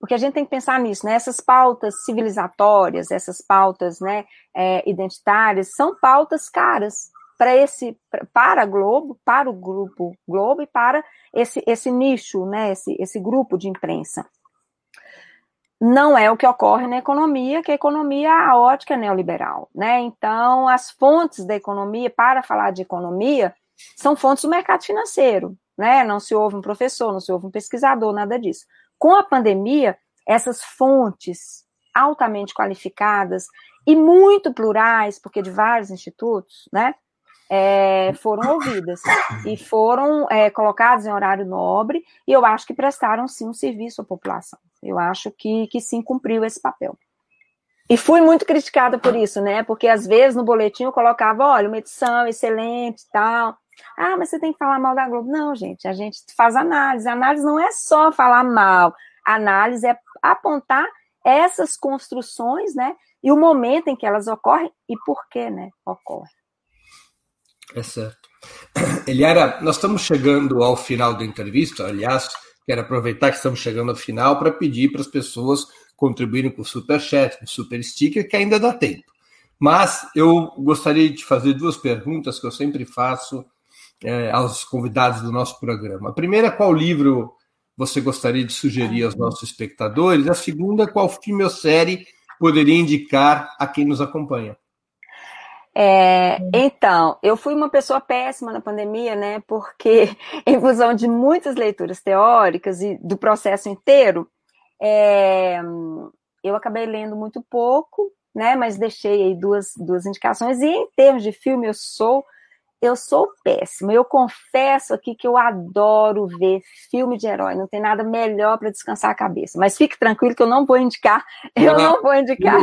porque a gente tem que pensar nisso, né? Essas pautas civilizatórias, essas pautas né, é, identitárias, são pautas caras para esse para Globo, para o grupo Globo e para esse, esse nicho, né? Esse, esse grupo de imprensa não é o que ocorre na economia, que a economia, a ótica é neoliberal, né? Então, as fontes da economia, para falar de economia, são fontes do mercado financeiro, né? Não se ouve um professor, não se ouve um pesquisador, nada disso. Com a pandemia, essas fontes altamente qualificadas e muito plurais, porque de vários institutos, né? É, foram ouvidas e foram é, colocadas em horário nobre, e eu acho que prestaram sim um serviço à população. Eu acho que, que sim cumpriu esse papel. E fui muito criticada por isso, né? Porque às vezes no boletim eu colocava, olha, uma edição excelente e tal. Ah, mas você tem que falar mal da Globo. Não, gente, a gente faz análise. Análise não é só falar mal. Análise é apontar essas construções, né? E o momento em que elas ocorrem e por que, né, ocorrem. É certo. Eliara, nós estamos chegando ao final da entrevista. Aliás, quero aproveitar que estamos chegando ao final para pedir para as pessoas contribuírem com o Super Chat, com o Super Sticker, que ainda dá tempo. Mas eu gostaria de fazer duas perguntas que eu sempre faço é, aos convidados do nosso programa. A primeira, qual livro você gostaria de sugerir aos nossos espectadores? A segunda, qual filme ou série poderia indicar a quem nos acompanha? É, então, eu fui uma pessoa péssima na pandemia, né? Porque, em função de muitas leituras teóricas e do processo inteiro, é, eu acabei lendo muito pouco, né? Mas deixei aí duas, duas indicações. E em termos de filme, eu sou eu sou péssima. Eu confesso aqui que eu adoro ver filme de herói. Não tem nada melhor para descansar a cabeça. Mas fique tranquilo que eu não vou indicar. Eu não, não vou indicar.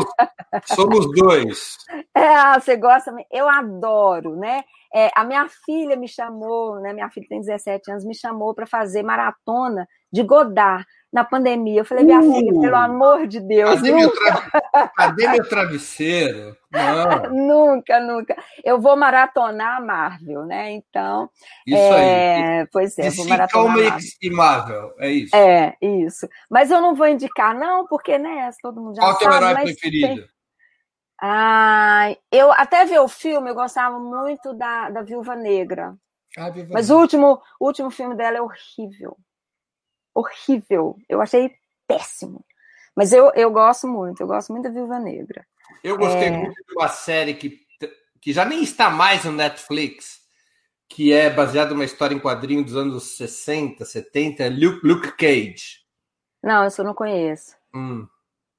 Somos, dois. É, você gosta? Eu adoro, né? É, a minha filha me chamou, né? Minha filha tem 17 anos, me chamou para fazer maratona de Godard na pandemia. Eu falei, minha uh, filha, pelo amor de Deus. Cadê, nunca. Meu, tra... cadê meu travesseiro? Não. nunca, nunca. Eu vou maratonar a Marvel, né? Então. Isso é... aí. Pois é, e vou maratonar. Marvel. e Marvel, é isso. É, isso. Mas eu não vou indicar, não, porque, né, todo mundo já Qual sabe. Qual é o herói preferido? Tem... Ah, eu até ver o filme, eu gostava muito da, da Viúva Negra. Ah, Viúva Mas Negra. o último, o último filme dela é horrível horrível. Eu achei péssimo. Mas eu, eu gosto muito, eu gosto muito da Viúva Negra. Eu gostei é... muito de uma série que, que já nem está mais no Netflix, que é baseada numa história em quadrinho dos anos 60, 70, Luke, Luke Cage. Não, isso eu não conheço. Hum.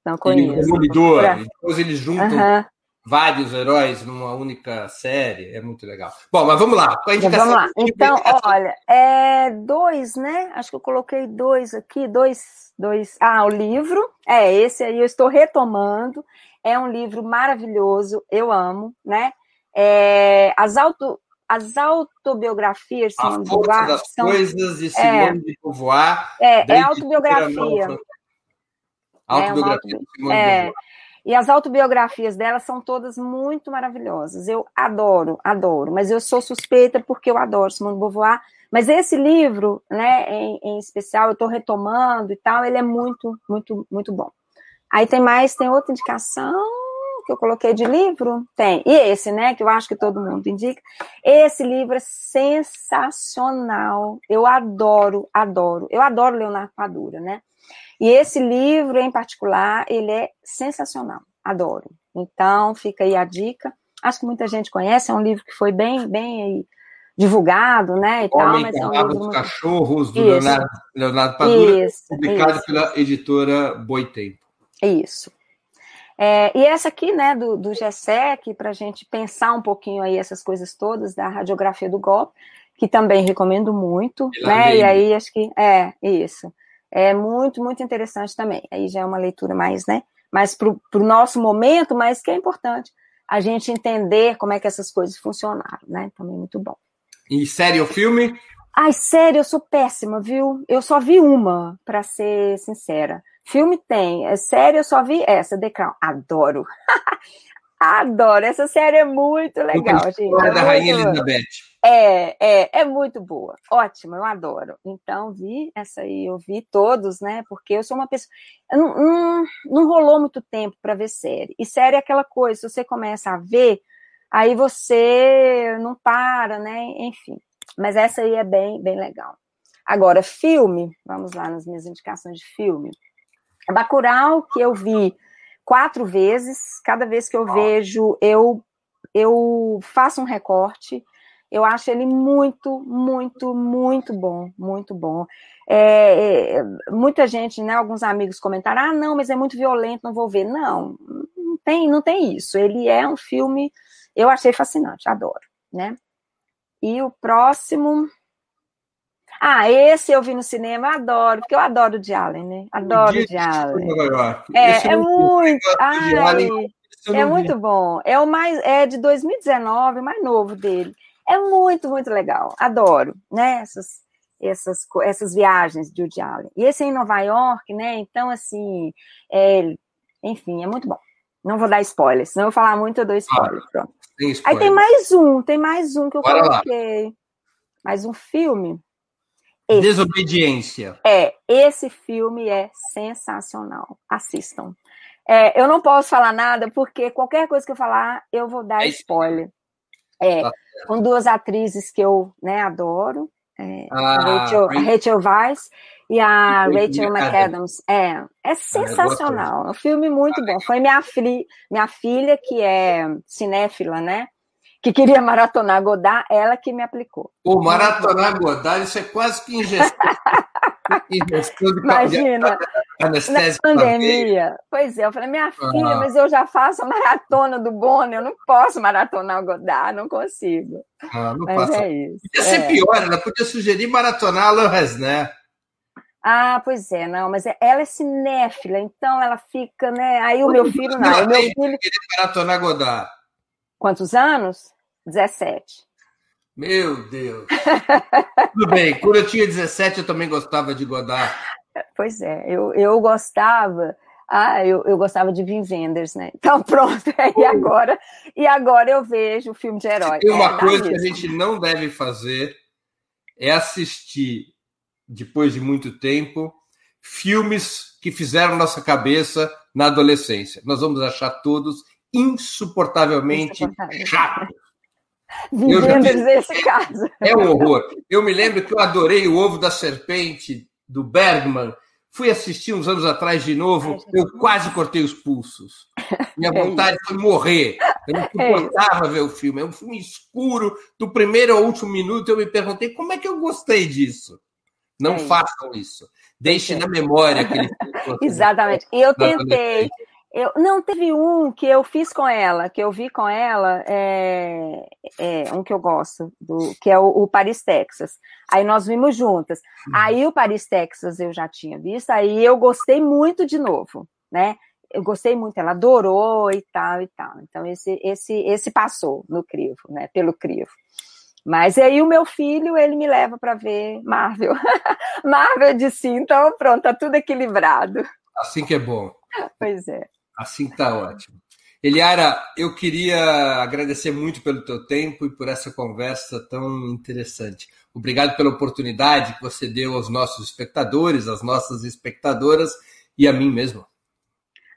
Não conheço. Demolidor. Depois eles juntam uh -huh vários heróis numa única série. É muito legal. Bom, mas vamos lá. A então, vamos lá. Então, olha, é dois, né? Acho que eu coloquei dois aqui, dois, dois. Ah, o livro. É, esse aí eu estou retomando. É um livro maravilhoso, eu amo, né? É, as auto, as autobiografias de Simone de Beauvoir das são, coisas de Simone é, de Beauvoir. É, é autobiografia. Autobiografia é, de Simone de Beauvoir. E as autobiografias dela são todas muito maravilhosas. Eu adoro, adoro. Mas eu sou suspeita porque eu adoro Simone de Beauvoir. Mas esse livro, né, em, em especial, eu estou retomando e tal, ele é muito, muito, muito bom. Aí tem mais, tem outra indicação que eu coloquei de livro? Tem. E esse, né, que eu acho que todo mundo indica. Esse livro é sensacional. Eu adoro, adoro. Eu adoro Leonardo Padura, né? E esse livro, em particular, ele é sensacional, adoro. Então, fica aí a dica. Acho que muita gente conhece, é um livro que foi bem, bem divulgado, né, e Homem tal, mas é um livro dos Cachorros, do Leonardo, Leonardo Padura, isso, publicado isso. pela editora Boitempo. Isso. É, e essa aqui, né, do, do GSEC, para a gente pensar um pouquinho aí essas coisas todas da radiografia do golpe, que também recomendo muito, né, e aí acho que, é, isso é muito, muito interessante também. Aí já é uma leitura mais, né, mais para o nosso momento, mas que é importante a gente entender como é que essas coisas funcionaram, né? Também muito bom. E série ou filme? Ai, sério, eu sou péssima, viu? Eu só vi uma, para ser sincera. Filme tem, é série eu só vi essa, The Crown. Adoro. Adoro, essa série é muito legal, gente. É da Rainha Elizabeth. É, é, é muito boa, ótima, eu adoro. Então, vi essa aí, eu vi todos, né? Porque eu sou uma pessoa. Não, não, não rolou muito tempo para ver série. E série é aquela coisa, se você começa a ver, aí você não para, né? Enfim. Mas essa aí é bem, bem legal. Agora, filme, vamos lá nas minhas indicações de filme. Bacurau, que eu vi quatro vezes. Cada vez que eu vejo, eu, eu faço um recorte. Eu acho ele muito, muito, muito bom, muito bom. É, é, muita gente, né, alguns amigos comentaram, ah, não, mas é muito violento, não vou ver. Não, não tem, não tem isso. Ele é um filme, eu achei fascinante, adoro, né? E o próximo. Ah, esse eu vi no cinema, adoro, porque eu adoro o de Allen, né? Adoro o de Allen. É, é muito. Ai, é muito bom. É o mais. É de 2019, o mais novo dele. É muito, muito legal. Adoro, né? Essas, essas, essas viagens de Woody Allen. E esse é em Nova York, né? Então, assim, é, enfim, é muito bom. Não vou dar spoiler, senão eu falar muito, eu dou spoiler. Ah, Pronto. Tem spoiler. Aí tem mais um, tem mais um que eu Bora coloquei. Lá. Mais um filme. Esse. Desobediência. É, esse filme é sensacional. Assistam. É, eu não posso falar nada, porque qualquer coisa que eu falar, eu vou dar é spoiler. É, tá com duas atrizes que eu né, adoro. É, ah, Rachel, a Rachel Weisz e a Rachel McAdams. É, é ah, sensacional. É um filme muito bom. Foi minha, fi, minha filha, que é cinéfila, né? Que queria maratonar Godard, ela que me aplicou. O maratonar Godard, isso é quase que ingestão. Imagina, na pandemia. Pois é, eu falei, minha filha, ah. mas eu já faço a maratona do Bono, eu não posso maratonar o Godard, não consigo. Ah, não mas passa. é isso. Podia ser é. pior, ela podia sugerir maratonar a Le Resner. Ah, pois é, não, mas ela é cinéfila, então ela fica, né? Aí o meu filho não. O meu filho. maratonar Godard. Quantos anos? 17. Meu Deus. Tudo bem, quando eu tinha 17, eu também gostava de Godard. Pois é, eu, eu gostava. Ah, eu, eu gostava de Vin Wenders, né? Então pronto, e agora, e agora eu vejo o filme de herói. Tem uma é, coisa que a gente não deve fazer é assistir, depois de muito tempo, filmes que fizeram nossa cabeça na adolescência. Nós vamos achar todos insuportavelmente Insuportável. chatos. Vivendo esse caso. É um horror. Eu me lembro que eu adorei o Ovo da Serpente, do Bergman. Fui assistir uns anos atrás de novo, eu quase cortei os pulsos. Minha é vontade foi morrer. Eu não é suportava é ver o filme. É um filme escuro. Do primeiro ao último minuto, eu me perguntei como é que eu gostei disso. Não é façam isso. Deixe é. na memória aquele filme. Exatamente. E eu tentei. Eu, não, teve um que eu fiz com ela, que eu vi com ela, é, é um que eu gosto, do, que é o, o, Paris, Texas. Aí nós vimos juntas. Uhum. Aí o Paris, Texas eu já tinha visto, aí eu gostei muito de novo, né? Eu gostei muito, ela adorou e tal e tal. Então esse, esse, esse passou no crivo, né? Pelo crivo. Mas aí o meu filho, ele me leva para ver Marvel. Marvel de sim, então pronto, tá tudo equilibrado. Assim que é bom. Pois é. Assim está ótimo. Eliara, eu queria agradecer muito pelo teu tempo e por essa conversa tão interessante. Obrigado pela oportunidade que você deu aos nossos espectadores, às nossas espectadoras e a mim mesmo.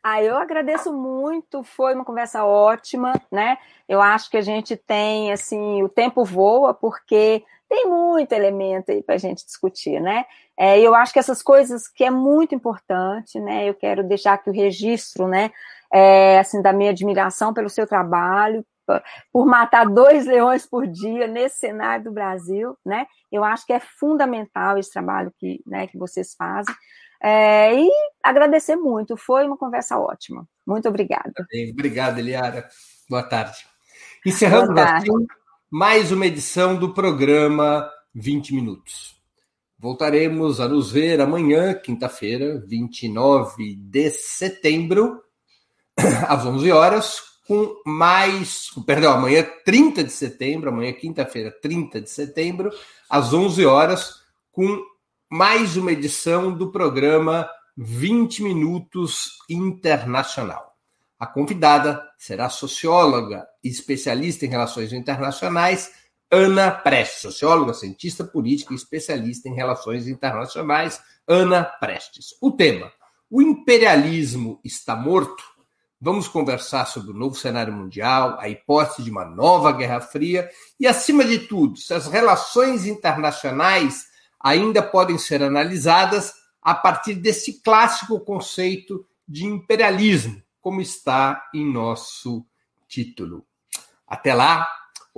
Ah, eu agradeço muito, foi uma conversa ótima, né? Eu acho que a gente tem, assim, o tempo voa, porque tem muito elemento aí para a gente discutir, né? É, eu acho que essas coisas que é muito importante, né? Eu quero deixar aqui o registro, né? É, assim, da minha admiração pelo seu trabalho, por matar dois leões por dia nesse cenário do Brasil, né? Eu acho que é fundamental esse trabalho que, né, que vocês fazem. É, e agradecer muito, foi uma conversa ótima. Muito obrigada. Obrigado, Eliara. Boa tarde. Encerramos Boa tarde. assim mais uma edição do programa 20 Minutos. Voltaremos a nos ver amanhã, quinta-feira, 29 de setembro, às 11 horas, com mais. Perdão, amanhã, 30 de setembro, amanhã, quinta-feira, 30 de setembro, às 11 horas, com mais uma edição do programa 20 Minutos Internacional. A convidada será socióloga e especialista em relações internacionais, Ana Prestes, socióloga, cientista política e especialista em relações internacionais, Ana Prestes. O tema: o imperialismo está morto? Vamos conversar sobre o novo cenário mundial, a hipótese de uma nova Guerra Fria e, acima de tudo, se as relações internacionais ainda podem ser analisadas a partir desse clássico conceito de imperialismo, como está em nosso título. Até lá,